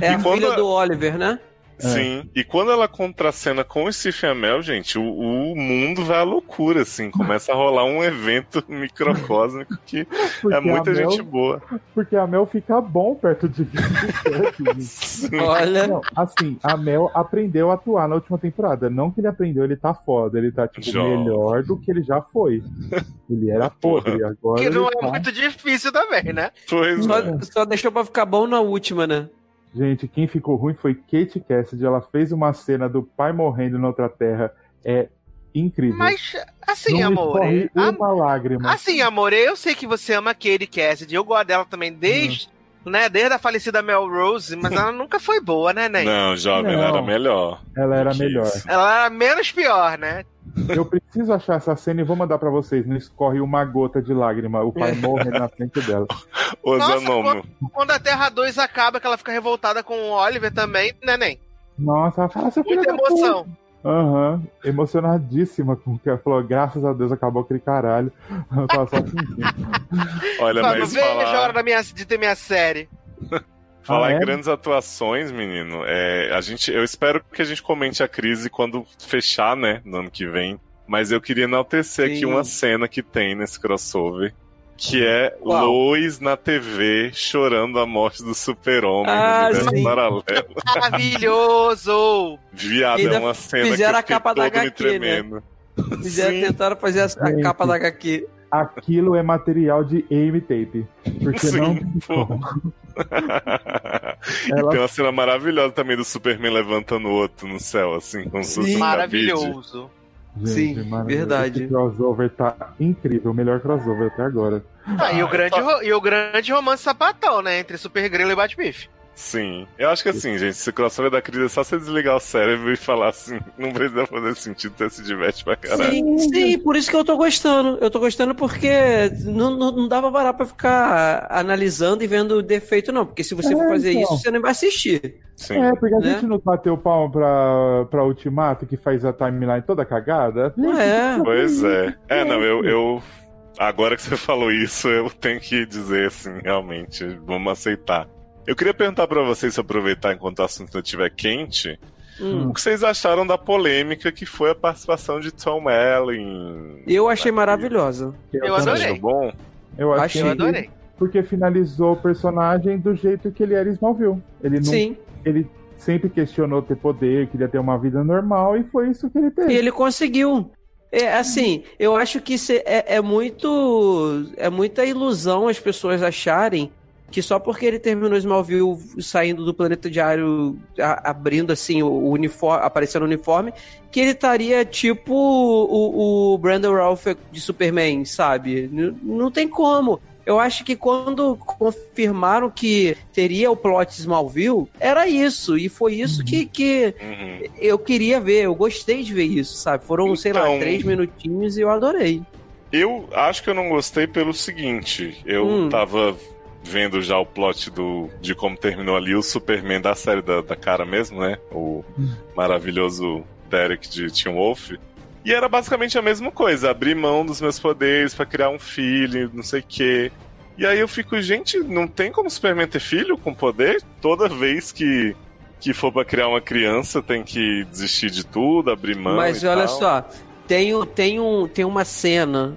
É
E
a
quando
filha do Oliver, né?
Sim. E quando ela contracena com o Stephen Amell, gente, o, o mundo vai à loucura, assim. Começa a rolar um evento microcósmico que
Porque
é muita
Mel,
gente boa.
Porque a Mel fica bom perto de.
Olha.
Não, assim, a Mel aprendeu a atuar na última temporada. Não que ele aprendeu, ele tá foda. Ele tá, tipo, melhor do que ele já foi. Ele era podre, agora
Que não
ele
é
tá...
muito difícil também, né?
Pois
Só,
é.
só deixou pra ficar bom na última, né?
Gente, quem ficou ruim foi Kate Cassidy. Ela fez uma cena do pai morrendo na outra terra. É incrível.
Mas, assim,
Não
amor. a-
uma lágrima.
Assim, amor, eu sei que você ama a Katie Cassidy. Eu gosto dela também desde, né, desde a falecida Mel Rose, mas ela nunca foi boa, né, Ney?
Não, jovem, ela
Não.
era melhor.
Ela era melhor.
isso.
Ela era menos pior, né?
Eu preciso achar essa cena e vou mandar pra vocês. Não escorre uma gota de lágrima. O pai morre na frente dela.
Ô,
Nossa,
Zanon,
Quando a Terra 2 acaba, que ela fica revoltada com o Oliver também, né, Ney?
Nossa, ela fala, seu filho
Muita
puta." Aham, emocionadíssima com o que ela falou. Graças a Deus acabou aquele caralho. Eu tava só sentindo.
Olha,
Fala,
mas
veja a hora
falar,
da minha, de ter minha série.
falar
Ah,
em
é?
grandes atuações, menino, é, a gente, eu espero que a gente comente a crise quando fechar, né, no ano que vem. Mas eu queria enaltecer aqui
Sim.
uma cena que tem nesse crossover. Que é
Qual?
Lois na TV chorando a morte do super-homem
Ah,
no universo paralelo.
Maravilhoso!
Viado, é uma cena que
fizeram
eu
a capa da HQ, né?
tremendo.
Fizeram,
Sim.
tentaram fazer a, a capa da HQ.
Aquilo é material de Amy Tape. Porque
Sim,
não.
pô. E
Ela
tem uma cena maravilhosa também do Superman levantando o outro no céu, assim, como se fosse
Sim.
cabide.
Maravilhoso.
Sim,
maravilhoso.
verdade.
Esse crossover tá incrível, o melhor crossover até agora.
Ah, e, o grande, ro- e o grande romance sapatão, né? Entre Super Grilo e Batbiff.
Sim. Eu acho que assim, gente, esse crossover da crise é só você desligar o cérebro e falar assim, não precisa fazer sentido, você se diverte pra caralho.
Sim, sim, por isso que eu tô gostando. Eu tô gostando porque não, não, não dá pra parar pra ficar analisando e vendo defeito, não. Porque se você
É,
for fazer
então.
isso, você não vai assistir.
Sim.
É, porque a
Né?
gente não bateu palma pra, pra Ultimato, que faz a timeline toda cagada.
Não é.
Pois é. É, não, eu, eu. Agora que você falou isso, eu tenho que dizer assim, realmente, vamos aceitar. Eu queria perguntar pra vocês, se aproveitar enquanto o assunto ainda estiver quente,
Hum.
o que vocês acharam da polêmica que foi a participação de Tom Allen?
Eu achei maravilhosa.
Eu
também.
adorei.
Bom?
Eu
Achei-
achei
Eu adorei.
porque finalizou o personagem do jeito que ele era em Smallville. Ele, não,
Sim.
ele sempre questionou ter poder, queria ter uma vida normal, e foi isso que ele teve.
E ele conseguiu. É assim, eu acho que cê- é, é muito. É muita ilusão as pessoas acharem que só porque ele terminou Smallville saindo do planeta diário, a- abrindo assim o uniforme, aparecendo o uniforme, que ele estaria tipo o, o Brandon Ralph de Superman, sabe? N- não tem como. Eu acho que quando confirmaram que teria o plot Smallville, era isso. E foi isso que, que
Uhum.
eu queria ver, eu gostei de ver isso, sabe? Foram, sei lá,
Então-
três minutinhos e eu adorei.
Eu acho que eu não gostei pelo seguinte. Eu
Hum.
tava vendo já o plot do, de como terminou ali o Superman da série da, da cara mesmo, né? O maravilhoso Derek de Tim Wolf. E era basicamente a mesma coisa, abrir mão dos meus poderes pra criar um filho, não sei o quê. E aí eu fico, gente, não tem como Superman ter filho com poder? Toda vez que, que for pra criar uma criança tem que desistir de tudo, abrir mão.
Mas olha
tal.
só, tem, tem, um, tem uma cena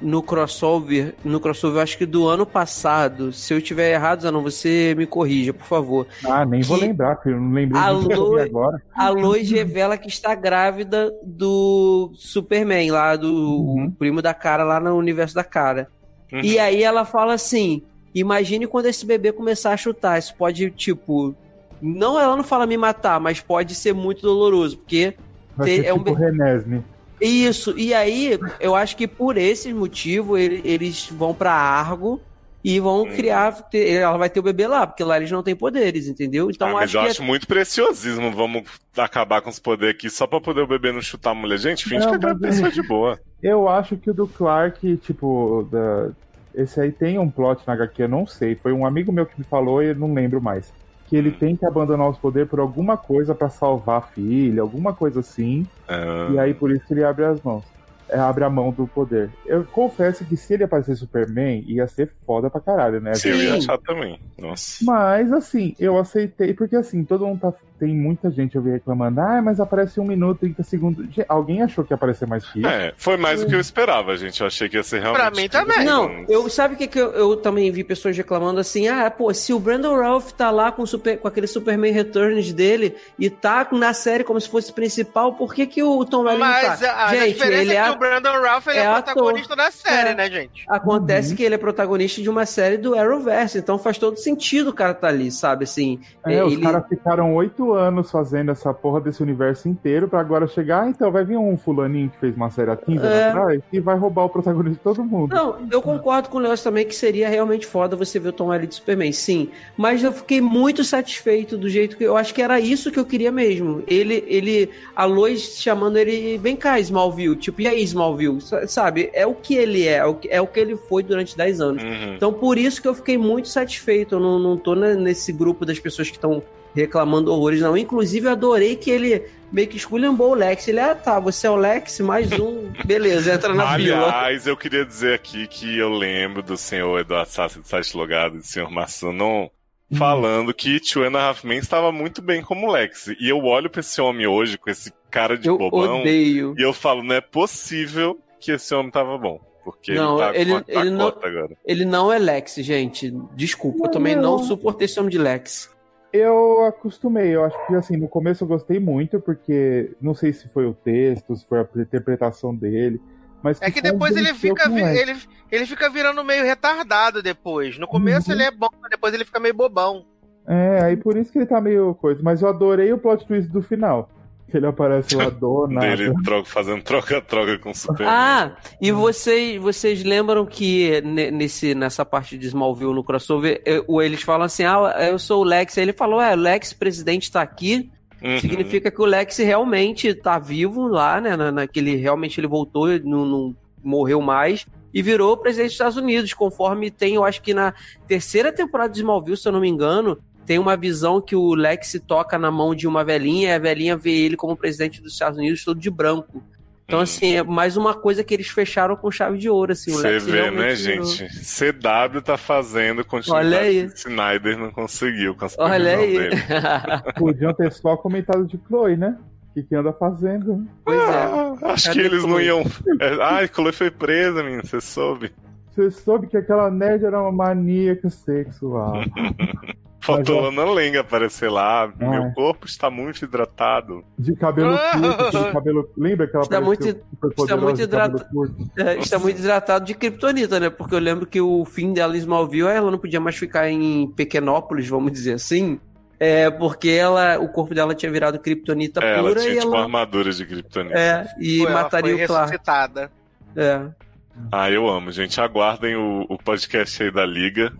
no crossover, no crossover, acho que do ano passado. Se eu estiver errado, Zanon, você me corrija, por favor.
Ah, nem vou
que-
lembrar, porque eu não lembrei eu vi agora.
A Lois revela que está grávida do Superman, lá do
Uhum.
primo da cara, lá no universo da cara.
Uhum.
E aí ela fala assim: imagine quando esse bebê começar a chutar. Isso pode, tipo. Não, ela não fala me matar, mas pode ser muito doloroso, porque
Vai ser
é um
tipo
be-
Renesme.
Isso, e aí eu acho que por esse motivo ele- eles vão pra Argo e vão
Hum.
criar. ter- ela vai ter o bebê lá, porque lá eles não têm poderes, entendeu? Então
ah, mas
acho
eu
que.
acho muito preciosismo. Vamos acabar com os poderes aqui só pra poder o bebê não chutar a mulher. Gente, finge
Não,
que a
mas-
gravidez foi de boa.
Eu acho que o do Clark, tipo, da... esse aí tem um plot na HQ, eu não sei. Foi um amigo meu que me falou e eu não lembro mais. Que ele tem que abandonar os poderes por alguma coisa pra salvar a filha, alguma coisa assim.
Ah,
E aí por isso ele abre as mãos. É, abre a mão do poder. Eu confesso que se ele aparecer Superman, ia ser foda pra caralho, né?
sim, eu ia
Sim.
achar também. Nossa.
Mas assim, eu aceitei, porque assim, todo mundo tá. Tem muita gente eu vi reclamando, ah, mas aparece um minuto, 30 segundos. Gente, Alguém achou que ia aparecer mais que isso?
É, foi mais do que eu esperava, gente. Eu achei que ia ser realmente.
Pra mim também.
Não, eu sabe o que, que eu, eu também vi pessoas reclamando assim: ah, pô, se o Brandon Ralph tá lá com, super, com aquele Superman Returns dele e tá na série como se fosse principal, por que, que o Tom Welling não
Mas
tá?
a, a
Gente,
diferença
ele
é
é,
que o Brandon Ralph ele é,
é ator.
protagonista da série,
É.
né, gente?
Acontece que ele é protagonista de uma série do Arrowverse, então faz todo sentido o cara tá ali, sabe? Assim,
É, os
ele-
caras ficaram oito anos fazendo essa porra desse universo inteiro pra agora chegar, ah, então vai vir um fulaninho que fez uma série há 15 anos
É.
atrás e vai roubar o protagonista de todo mundo.
Não, eu concordo com o Leoz também que seria realmente foda você ver o Tom Welling de Superman, sim. Mas eu fiquei muito satisfeito do jeito que. Eu acho que era isso que eu queria mesmo. Ele, ele a Lois chamando ele, vem cá, Smallville. Tipo, e aí, Smallville? Sa- Sabe? É o que ele é, é o que, é o que ele foi durante 10 anos.
Uhum.
Então, por isso que eu fiquei muito satisfeito. Eu não, não tô ne- nesse grupo das pessoas que estão reclamando horrores, não. Inclusive, eu adorei que ele meio que esculhambou o Lex. Ele, ah, tá, você é o Lex, mais um. Beleza, entra na fila.
Aliás, eu queria dizer aqui que eu lembro do senhor Eduardo Sassi de Site Logado e do senhor Massanon falando que Two and a Half Men estava muito bem como Lex. E eu olho pra esse homem hoje com esse cara de
Eu
bobão
odeio.
e eu falo, não é possível que esse homem tava bom. Porque
Não,
ele tá
ele-
com a
ele não-
agora.
Ele não é Lex, gente. Desculpa, eu também não suportei esse nome de Lex.
Eu acostumei, eu acho que assim, no começo eu gostei muito, porque não sei se foi o texto, se foi a interpretação dele, mas
É que depois ele fica, ele, ele fica virando meio retardado depois. No começo
Uhum.
ele é bom, mas depois ele fica meio bobão.
É, aí por isso que ele tá meio coisa, mas eu adorei o plot twist do final. Que ele aparece lá do nada.
Dele troca, fazendo troca-troca com o Superman.
Ah, e vocês, vocês lembram que ne- nesse, nessa parte de Smallville no crossover, o- eles falam assim: ah, eu sou o Lex. Aí ele falou: é, o Lex, presidente, tá aqui.
Uhum.
Significa que o Lex realmente tá vivo lá, né? Na, naquele, realmente ele voltou, não, não morreu mais. E virou presidente dos Estados Unidos, conforme tem, eu acho que na terceira temporada de Smallville, se eu não me engano, tem uma visão que o Lex toca na mão de uma velhinha e a velhinha vê ele como presidente dos Estados Unidos todo de branco. Então,
Hum.
assim, é mais uma coisa que eles fecharam com chave de ouro, assim. o
Você vê, né, gente? CW tá fazendo continuidade
Olha aí.
Snyder não conseguiu com as
Olha aí.
Podiam ter só comentado de Chloe, né? O que, que anda fazendo?
pois é.
Ah, acho
Cadê
que eles não
Chloe?
iam. É, Ai, Chloe foi presa, menino, você soube.
Você soube que aquela nerd era uma maníaca sexual.
Faltou
Mas,
Ana Lenga aparecer lá.
Ah,
Meu
é.
corpo está muito hidratado.
De cabelo curto, aquele cabelo. Lembra que ela
Está muito- está muito
de cabelo
hidrata-
curto?
É, está muito hidratado de Kryptonita, né? Porque eu lembro que o fim dela em Smallville, ela não podia mais ficar em Pequenópolis, vamos dizer assim. É, porque ela, o corpo dela tinha virado Kryptonita
É, ela
pura
tinha
e
tipo uma
ela.
armadura de Kryptonita.
É, e
Foi, ela
mataria
foi
o Clark.
ressuscitada.
É.
Ah, eu amo, gente. Aguardem o, o podcast aí da Liga.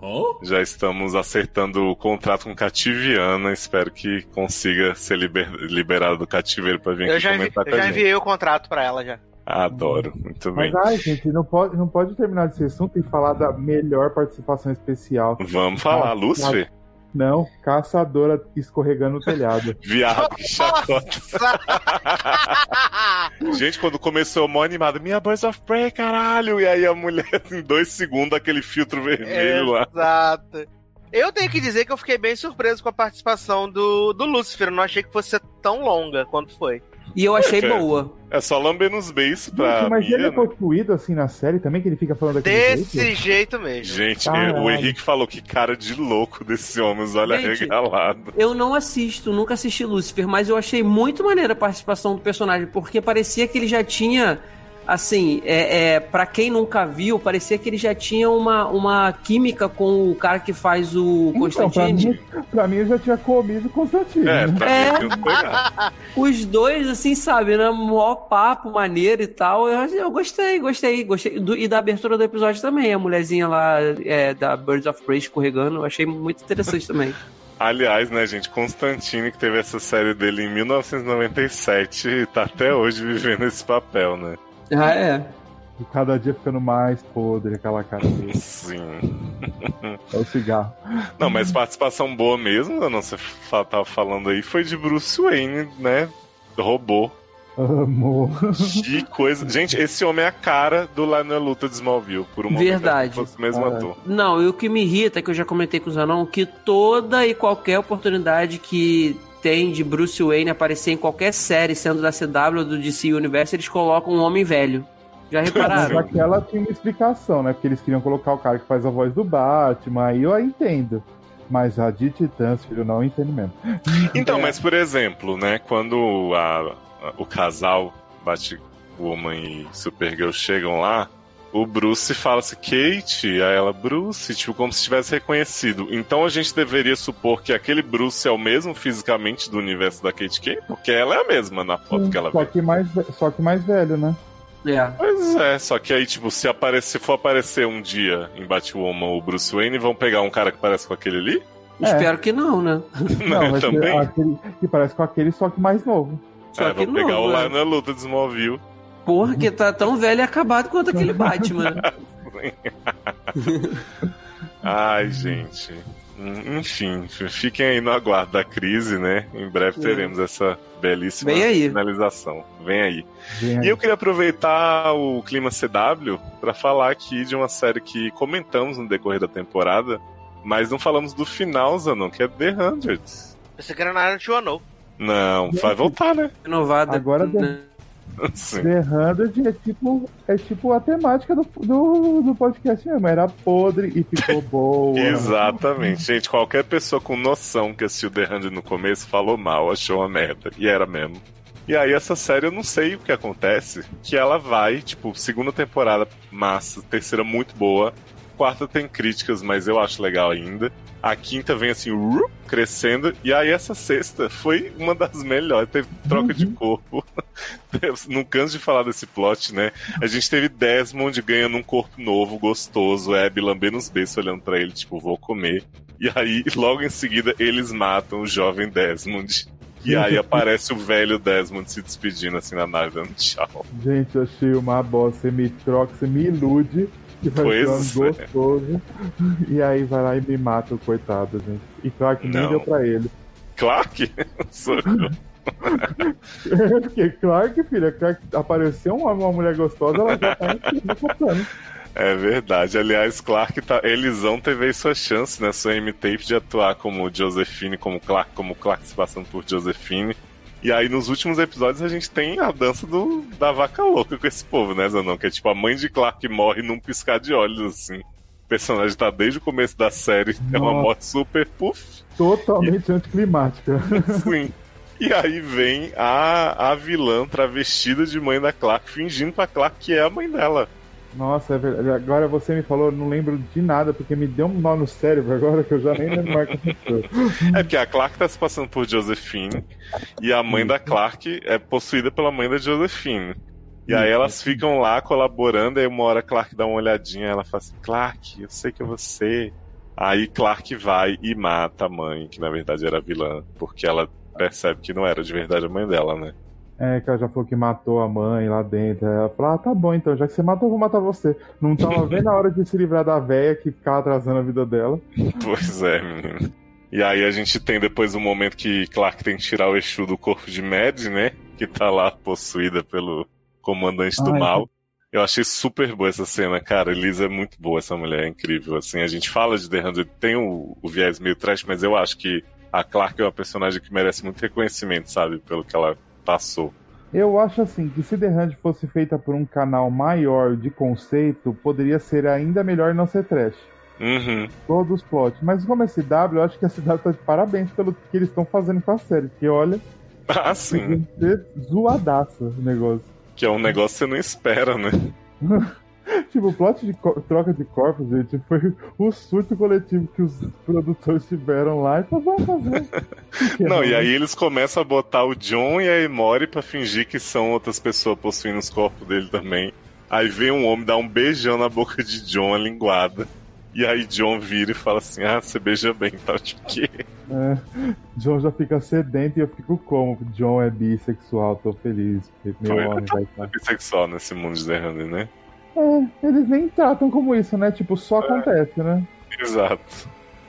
Já estamos acertando o contrato com Cativiana. Espero que consiga ser liber- liberado do cativeiro pra vir
Eu
aqui
já, envi-
comentar
eu
com a
já
gente.
enviei o contrato pra ela já.
Adoro, muito bem.
Mas ai, gente, não pode, não pode terminar desse assunto e falar da melhor participação especial.
Vamos falar,
Ah,
Lúcifer?
Não, caçadora escorregando no telhado.
Viado, que chacota. Gente, quando começou mó animado, minha Birds of Prey, caralho! E aí a mulher, em dois segundos, aquele filtro vermelho lá.
Exato. Eu tenho que dizer que eu fiquei bem surpreso com a participação do, do Lúcifer. Eu não achei que fosse ser tão longa quanto foi.
E eu achei
É.
boa.
É só lamber nos beijos pra
Gente, mas
Mia,
ele é
né?
possuído assim na série também, que ele fica falando daquele
Desse
jeito?
jeito mesmo.
Gente,
Caralho.
o Henrique falou que cara de louco desse homem, os olhos
Gente,
arregalados.
Eu não assisto, nunca assisti Lucifer, mas eu achei muito maneira a participação do personagem, porque parecia que ele já tinha. Assim, é, é, para quem nunca viu, parecia que ele já tinha uma, uma química com o cara que faz o
Então, pra
Constantine.
mim, pra mim eu já tinha comido o Constantino.
É, pra
É.
mim, eu.
Os dois, assim, sabe, né? Mó papo, maneiro e tal. Eu, eu gostei, gostei, gostei. Do- e da abertura do episódio também, a mulherzinha lá é, da Birds of Prey escorregando, eu achei muito interessante também.
Aliás, né, gente, Constantine, que teve essa série dele em 1997, e tá até hoje vivendo esse papel, né?
Ah, é.
E cada dia ficando mais podre aquela cara dele.
Sim.
É o cigarro.
Não, mas participação boa mesmo, não você tava falando aí, foi de Bruce Wayne, né? Robô.
Amor.
Que coisa. Gente, esse homem é a cara do Lá na Luta de Smallville, por um momento.
Verdade.
Se fosse o mesmo
Ah,
ator.
Não, e o que me irrita, é que eu já comentei com o Zanon, que toda e qualquer oportunidade que tem de Bruce Wayne aparecer em qualquer série, sendo da CW ou do DC Universe, eles colocam um homem velho. Já
Mas
repararam?
aquela tinha uma explicação, né? Porque eles queriam colocar o cara que faz a voz do Batman, aí eu a entendo. Mas a de Titãs, filho, não entendo mesmo.
Então,
É.
mas por exemplo, né, quando a- a- o casal Batwoman e Supergirl chegam lá, o Bruce fala assim, Kate, aí ela, Bruce, tipo, como se tivesse reconhecido. Então a gente deveria supor que aquele Bruce é o mesmo fisicamente do universo da Kate Kane, porque ela é a mesma na foto que ela
só,
vê.
que mais, só que mais velho, né?
É.
Pois é, só que aí, tipo, se, aparecer, se for aparecer um dia em Batwoman o Bruce Wayne, vão pegar um cara que parece com aquele ali?
É.
Espero que não, né?
Não,
também.
aquele que parece com aquele, só que mais novo.
Só
É,
que
vão pegar
não,
o lá na luta de Smallville.
Porra, que tá tão velho e acabado quanto aquele Batman.
Ai, gente. Enfim, fiquem aí no aguardo da crise, né? Em breve teremos essa belíssima
Vem aí.
finalização. Vem aí.
Vem aí.
E eu queria aproveitar o clima CW para falar aqui de uma série que comentamos no decorrer da temporada, mas não falamos do final, Zanon, que é The Hundreds.
Pensei que era na área de Wano.
Não, vai voltar, né?
Renovada.
Agora
né?
Sim.
The Hundred é tipo, é tipo a temática do, do, do podcast mesmo. Era podre e ficou boa.
Exatamente. Gente, qualquer pessoa com noção que assistiu The Hundred no começo falou mal, achou uma merda. E era mesmo. E aí essa série eu não sei o que acontece, que ela vai, tipo, segunda temporada massa, terceira muito boa, quarta tem críticas, mas eu acho legal ainda. A quinta vem assim, uh, crescendo, e aí essa sexta foi uma das melhores, teve troca de corpo. Não canso de falar desse plot, né? A gente teve Desmond ganhando um corpo novo, gostoso, Abby lambendo os beijos olhando pra ele, tipo, vou comer. E aí, logo em seguida, eles matam o jovem Desmond. E aí aparece o velho Desmond se despedindo assim na nave, dando tchau.
Gente, eu achei uma bosta. Você me troca, você me ilude. Que vai
Pois
ser um
é.
gostoso. E aí vai lá e me mata o coitado, gente. E claro que nem deu pra ele.
Clark? Eu.
Porque Clark, filha, Clark apareceu uma, uma mulher gostosa, ela já tá comprando.
É verdade. Aliás, Clark tá. Elisão teve aí sua chance, né? Sua M-Tape de atuar como Josephine, como Clark, como Clark se passando por Josephine. E aí, nos últimos episódios, a gente tem a dança do, da vaca louca com esse povo, né, Zanon? Que é tipo a mãe de Clark morre num piscar de olhos, assim. O personagem tá desde o começo da série. É uma
Nossa.
morte super puff.
Totalmente anticlimática.
Sim. E aí vem a, a vilã travestida de mãe da Clark, fingindo pra Clark que é a mãe dela.
Nossa, é verdade. Agora você me falou, não lembro de nada, porque me deu um nó no cérebro agora que eu já nem lembro mais o que aconteceu.
É porque a Clark tá se passando por Josephine e a mãe da Clark é possuída pela mãe da Josephine. E aí elas ficam lá colaborando, aí uma hora a Clark dá uma olhadinha, ela fala assim, Clark, eu sei que é você. Aí Clark vai e mata a mãe, que na verdade era a vilã, porque ela percebe que não era de verdade a mãe dela, né?
É, que ela já falou que matou a mãe lá dentro. Aí ela falou: Ah, tá bom então, já que você matou, eu vou matar você. Não tava vendo a hora de se livrar da véia que ficava atrasando a vida dela.
Pois é, menino. E aí a gente tem depois um momento que Clark tem que tirar o Exu do corpo de Mad, né? Que tá lá possuída pelo comandante do
Ai,
mal. Eu achei super boa essa cena, cara. Elisa é muito boa, essa mulher é incrível. Assim, a gente fala de The Hundred, tem o, o viés meio trash, mas eu acho que a Clark é uma personagem que merece muito reconhecimento, sabe? Pelo que ela passou.
Eu acho assim que se The Hand fosse feita por um canal maior de conceito, poderia ser ainda melhor não ser trash.
Uhum.
Todos os plots. Mas como é CW, eu acho que a CW tá de parabéns pelo que eles estão fazendo com a série. Que olha,
Ah, sim.
ser zoadaça o negócio.
Que é um negócio que você não espera, né?
Tipo, o plot de troca de corpos, gente, foi o surto coletivo que os produtores tiveram lá e falaram, vamos fazer. Que
Não, e aí eles começam a botar o John e a Emory pra fingir que são outras pessoas possuindo os corpos dele também. Aí vem um homem dar um beijão na boca de John, a linguada. E aí John vira e fala assim: Ah, você beija bem, tá? Tipo, que?
É, John já fica sedento e eu fico como? John é bissexual, tô feliz, porque meu homem vai estar.
Bissexual nesse mundo de The Hunter, né?
É, eles nem tratam como isso, né? Tipo, só acontece, né?
Exato.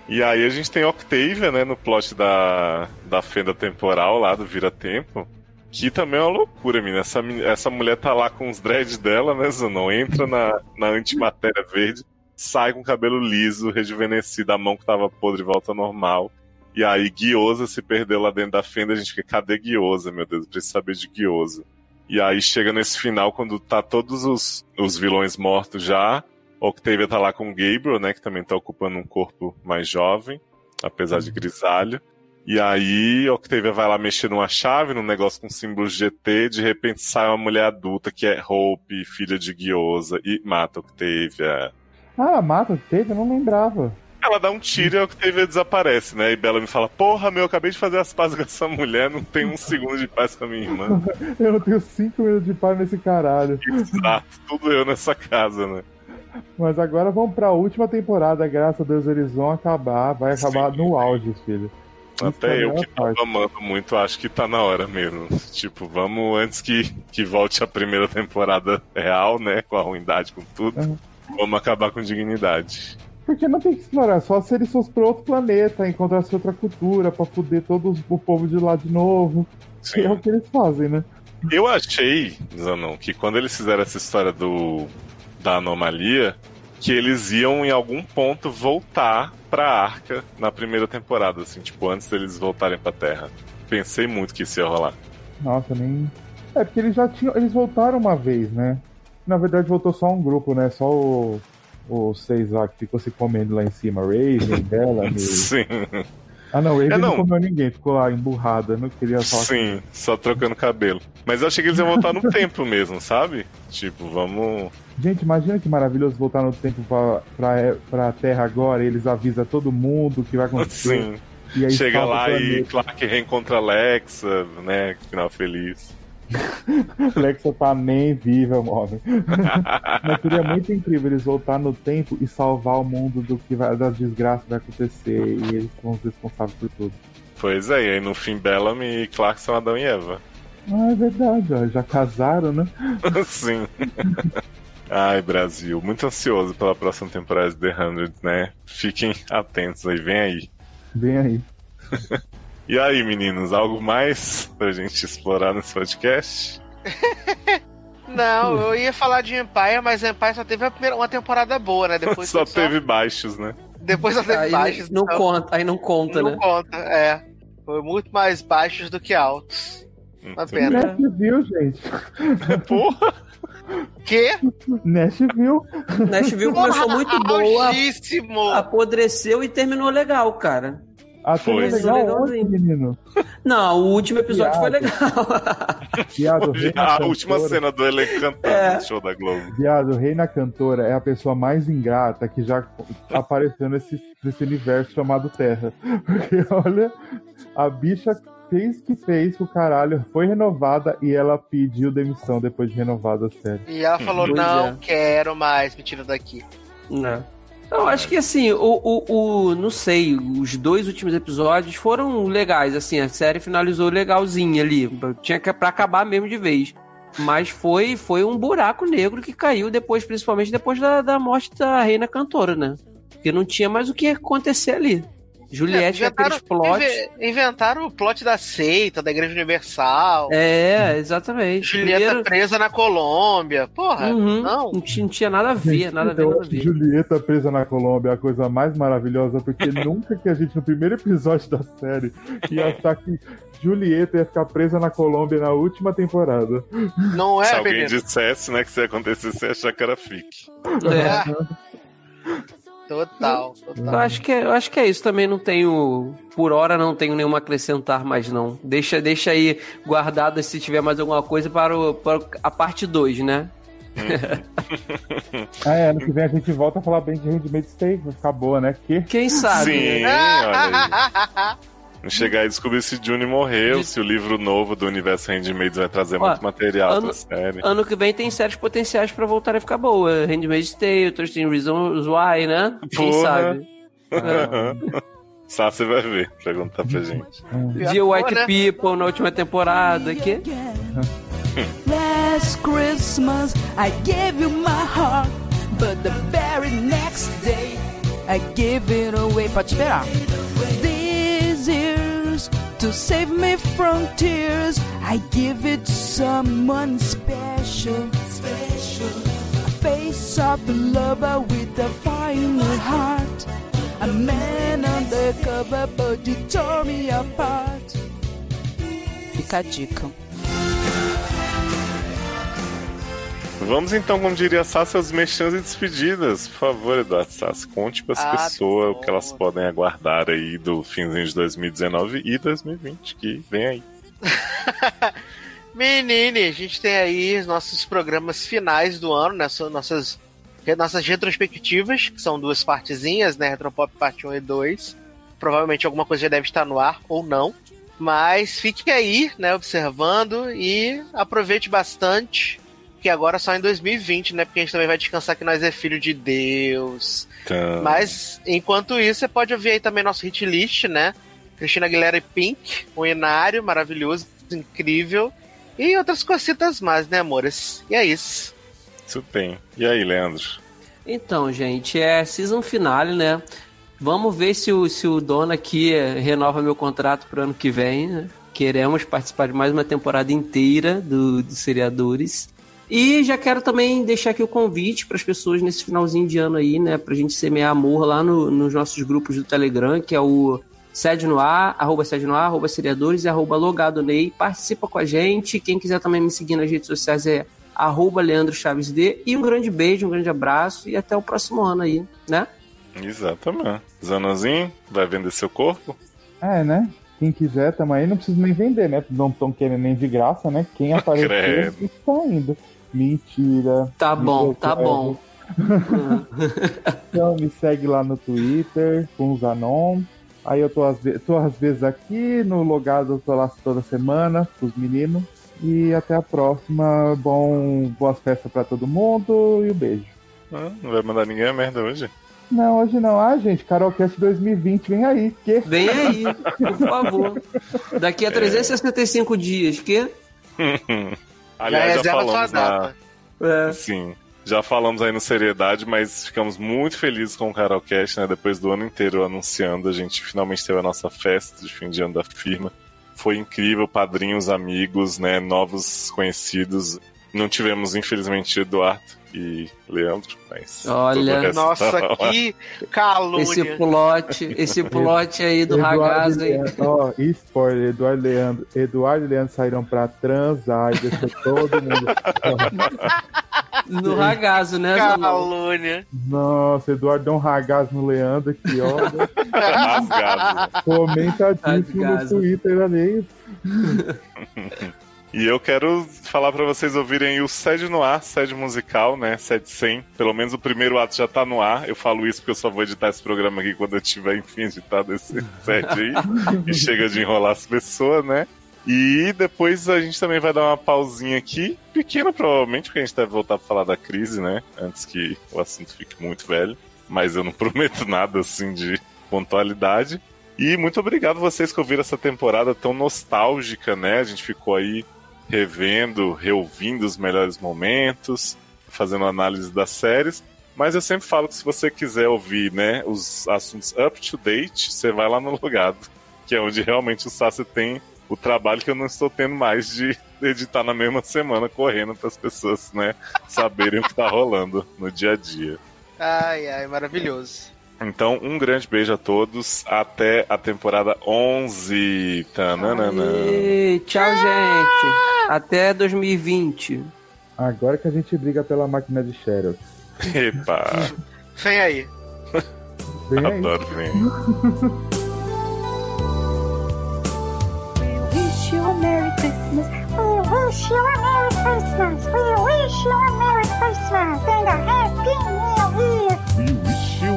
E aí a gente tem Octavia, né, no plot da, da fenda temporal lá do Vira Tempo. Que também é uma loucura, menina. Essa, essa mulher tá lá com os dreads dela, né, Zanon? Entra na, na antimatéria verde, sai com o cabelo liso, rejuvenescido, a mão que tava podre volta ao normal. E aí Guiosa se perdeu lá dentro da fenda, a gente fica, cadê Guiosa, meu Deus? Eu preciso saber de Guiosa. E aí chega nesse final, quando tá todos os, os vilões mortos já, Octavia tá lá com o Gabriel, né? Que também tá ocupando um corpo mais jovem, apesar de grisalho. E aí, Octavia vai lá mexer numa chave, num negócio com símbolos GT. De repente sai uma mulher adulta que é Hope, filha de Guiosa, e mata Octavia.
Ah, mata, teve? Eu não lembrava.
Ela dá um tiro e a Octavia desaparece, né? E Bella me fala: Porra, meu, eu acabei de fazer as pazes com essa mulher, não tem um segundo de paz com a minha irmã.
Eu não tenho cinco minutos de paz nesse caralho.
Exato, tudo eu nessa casa, né?
Mas agora vamos pra última temporada, graças a Deus eles vão acabar, vai acabar
Sim.
no auge, filho. Isso
Até eu que
é parte.
tava amando muito, acho que tá na hora mesmo. Tipo, vamos antes que, que volte a primeira temporada real, né? Com a ruindade, com tudo.
Uhum.
Vamos acabar com dignidade.
Porque não tem que explorar, só se eles fossem pra outro planeta, encontrasse outra cultura, pra fuder todo o povo de lá de novo. Que é o que eles fazem, né?
Eu achei, Zanon, que quando eles fizeram essa história do da anomalia, que eles iam em algum ponto voltar pra arca na primeira temporada, assim, tipo, antes deles voltarem pra Terra. Pensei muito que isso ia rolar.
Nossa, nem. É porque eles já tinham. Eles voltaram uma vez, né? Na verdade voltou só um grupo, né? Só o. Os seis lá que ficou se comendo lá em cima, Raven, Bella,
Sim,
Ah não, Raven
É,
não.
não.
comeu ninguém, ficou lá emburrada, não queria falar.
sim, só trocando cabelo. Mas eu achei que eles iam voltar no tempo mesmo, sabe? Tipo, vamos.
Gente, imagina que maravilhoso voltar no tempo pra, pra, pra Terra agora e eles avisam todo mundo o que vai acontecer.
Sim.
E aí
Chega
o
lá e. Clark reencontra Alexa, né? Final feliz.
Alexa tá nem viva, mano. Mas seria muito incrível eles voltar no tempo e salvar o mundo do que vai, das desgraças que vai acontecer e eles são os responsáveis por tudo.
Pois é, e aí no fim Bellamy e Clark são Adão e Eva.
Ah, é verdade, ó, já casaram, né?
Sim. Ai, Brasil, muito ansioso pela próxima temporada de The 100, né? Fiquem atentos aí, vem aí.
Vem aí.
E aí, meninos, algo mais pra gente explorar nesse podcast?
Não, eu ia falar de Empire, mas Empire só teve a primeira, uma temporada boa, né? Depois
Só teve baixos, né?
Depois só teve
Aí
baixos.
não
então
conta, aí não conta,
não
né?
conta, é. Foi muito mais baixos do que altos. Uma pena.
Nashville, gente.
Porra!
Que?
Nashville.
Nashville começou muito boa,
Altíssimo!
apodreceu e terminou legal, cara.
Até
Foi.
legal
Legalzinho.
ontem, menino.
Não, o último episódio foi
Viado.
legal.
Viado, rei
A última
cantora.
cena do elenco cantando
É.
no show da Globo.
Viado, Reina Cantora é a pessoa mais ingrata que já apareceu nesse, nesse universo chamado Terra. Porque, olha, a bicha fez o que fez com o caralho, foi renovada e ela pediu demissão depois de renovada a série.
E ela falou:
Pois
não
é.
quero mais, me tira daqui.
Não. Eu acho que assim, o, o, o- não sei, os dois últimos episódios foram legais, assim, a série finalizou legalzinha ali, tinha que pra acabar mesmo de vez. Mas foi foi um buraco negro que caiu depois, principalmente depois da, da morte da reina cantora, né? Porque não tinha mais o que acontecer ali. Juliette,
É,
com aqueles plots.
inve- inventaram o plot da seita, da Igreja Universal.
É, exatamente.
Julieta
Primeiro-
presa na Colômbia. Porra,
Uhum,
não.
não tinha, não tinha nada a ver, nada a ver, nada a ver.
Julieta presa na Colômbia é a coisa mais maravilhosa, porque nunca que a gente, no primeiro episódio da série, ia achar que Julieta ia ficar presa na Colômbia na última temporada.
Não
Se
é,
alguém
menino?
dissesse, né, que se acontecesse, você ia achar que era fique.
É.
Total,
Eu
total.
acho que é, eu acho que é isso. Também não tenho, por hora, não tenho nenhuma acrescentar mais não. Deixa, deixa aí guardada se tiver mais alguma coisa para, o, para a parte 2, né?
Ah, é, ano que vem a gente volta a falar bem de Handmaid's Tale, vai ficar boa, né? Que?
Quem sabe?
Sim,
né?
olha aí. Chegar e descobrir se Juni morreu,
De-
se o livro novo do universo Handmaid vai trazer
Ó,
muito material
ano-
pra série.
Ano que vem tem séries potenciais para voltar a ficar boa. Handmaid's Tale, 13 Reasons Why, né? Quem
Porra.
sabe? É.
Só você vai ver, perguntar pra gente.
The White
né?
People na última temporada. Que?
Last Christmas I gave you my heart, but the very next day I gave it away. Pode esperar. To save me from tears, I give it to someone special. A face of a lover with a final heart. A man undercover, but you tore me apart. Fica dica.
Vamos então, como diria Sassi, aos mexãs e despedidas. Por favor, Eduardo Sassi, conte para as
Ah,
pessoas o que elas podem aguardar aí do finzinho de 2019 e 2020, que vem aí.
Menine, a gente tem aí os nossos programas finais do ano, né? Nossas, nossas retrospectivas, que são duas partezinhas, né? Retropop parte 1 e 2. Provavelmente alguma coisa já deve estar no ar ou não. Mas fique aí, né, observando e aproveite bastante. Que agora só em 2020, né? Porque a gente também vai descansar que nós é filho de Deus.
Então,
Mas, enquanto isso, você pode ouvir aí também nosso hit list, né? Cristina Aguilera e Pink, um inário maravilhoso, incrível. E outras cositas mais, né, amores? E é isso.
isso tem. E aí, Leandro?
Então, gente, é season finale, né? Vamos ver se o, se o dono aqui renova meu contrato pro ano que vem. Né? Queremos participar de mais uma temporada inteira do, do Seriadores. E já quero também deixar aqui o convite para as pessoas nesse finalzinho de ano aí, né? Pra gente semear amor lá no, nos nossos grupos do Telegram, que é o Sede no ar, arroba Sede no ar, arroba Seriadores e arroba Logado Ney. Participa com a gente. Quem quiser também me seguir nas redes sociais é arroba Leandro Chaves D. E um grande beijo, um grande abraço e até o próximo ano aí, né?
Exatamente. Zanozinho, vai vender seu corpo?
É, né? Quem quiser, tamo aí. Não precisa nem vender, né? Não estão querendo nem de graça, né? Quem aparecer, está indo. Mentira.
Tá bom,
Me
tá bom.
Então me segue lá no Twitter, com os Anon. Aí eu tô às, ve- tô às vezes aqui, no logado eu tô lá toda semana, com os meninos. E até a próxima. Bom, boas festas pra todo mundo e um beijo.
Ah, não vai mandar ninguém a merda hoje?
Não, hoje não. Ah, gente, Carolcast 2020, vem aí. Que?
Vem aí, por favor. Daqui a 365 dias, que?
Já
Aliás, já,
reserva sua
falamos na...
É.
Sim, já falamos aí no Seriedade, mas ficamos muito felizes com o Carolcast, né? Depois do ano inteiro anunciando, a gente finalmente teve a nossa festa de fim de ano da firma. Foi incrível, padrinhos, amigos, né? Novos conhecidos. Não tivemos, infelizmente, Eduardo e Leandro, mas.
Olha,
Nossa,
lá.
que calúnia.
Esse plot, esse plot aí do.
Leandro, ó, spoiler, Eduardo e Leandro. Eduardo e Leandro saíram pra transar e deixou todo mundo.
No ragazo, né?
Calúnia.
Nossa, Eduardo deu um ragaz no Leandro aqui, ó.
Rasgado.
Comentadíssimo no. Twitter ali.
E eu quero falar pra vocês ouvirem o Sede no Ar, Sede Musical, né? Sede 100. Pelo menos o primeiro ato já tá no ar. Eu falo isso porque eu só vou editar esse programa aqui quando eu tiver, enfim, editado esse Sede aí. e chega de enrolar as pessoas, né? E depois a gente também vai dar uma pausinha aqui, pequena provavelmente, porque a gente deve voltar pra falar da crise, né? Antes que o assunto fique muito velho. Mas eu não prometo nada assim de pontualidade. E muito obrigado vocês que ouviram essa temporada tão nostálgica, né? A gente ficou aí revendo, reouvindo os melhores momentos, fazendo análise das séries. Mas eu sempre falo que se você quiser ouvir, né, os assuntos up to date, você vai lá no Logado, que é onde realmente o Sassi tem o trabalho que eu não estou tendo mais de editar na mesma semana, correndo para as pessoas, né, saberem o que tá rolando no dia a dia.
Ai, ai, maravilhoso.
Então, um grande beijo a todos. Até a temporada 11. Tananana.
Tchau, gente. Até 2020.
Agora que a gente briga pela máquina de Xerox.
Epa,
Vem aí.
Vem aí.
adoro, vem.
We wish you a Merry Christmas. We wish you a Merry Christmas. We wish you a Merry Christmas and a Happy New Year.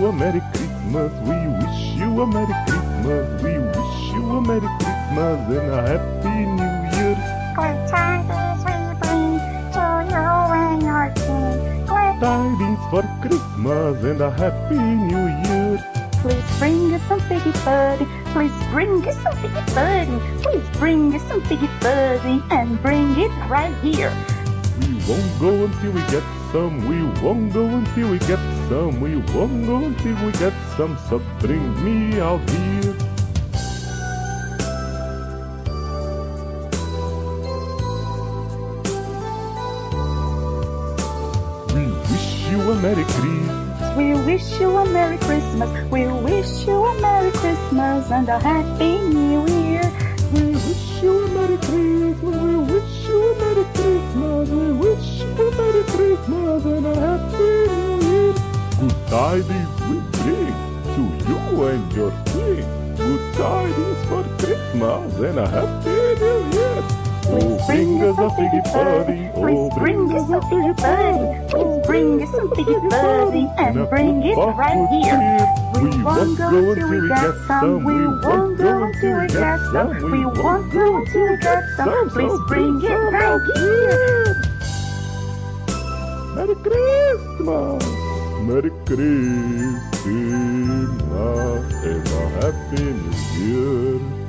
You a Merry Christmas. We wish you a Merry Christmas. We wish you a Merry Christmas and a Happy New Year.
Glad tidings we bring to you and your king. Glad
Tidings for Christmas and a Happy New Year.
Please bring us some figgy pudding. Please bring us some figgy pudding. Please bring us some figgy pudding and bring it right here.
We won't go until we get some. We won't go until we get some. We won't go until we get some. So bring me out here. We wish you a Merry Christmas.
We wish you a Merry Christmas. We wish you a Merry Christmas and a Happy New Year.
We wish you a Merry Christmas. We wish you a Merry Christmas. We wish you a Merry Christmas and a Happy New Year. Good tidings we bring to you and your king. Good tidings for Christmas and a Happy New Year. Oh, bring us a figgy. Oh,
Please bring us a figgy pudding. Please oh, bring us a figgy pudding and bring it right here. We won't go until we get some. We won't go until we get some. We won't go until we get some. Please bring it right here.
Merry Christmas! Merry Christmas and a Happy New Year.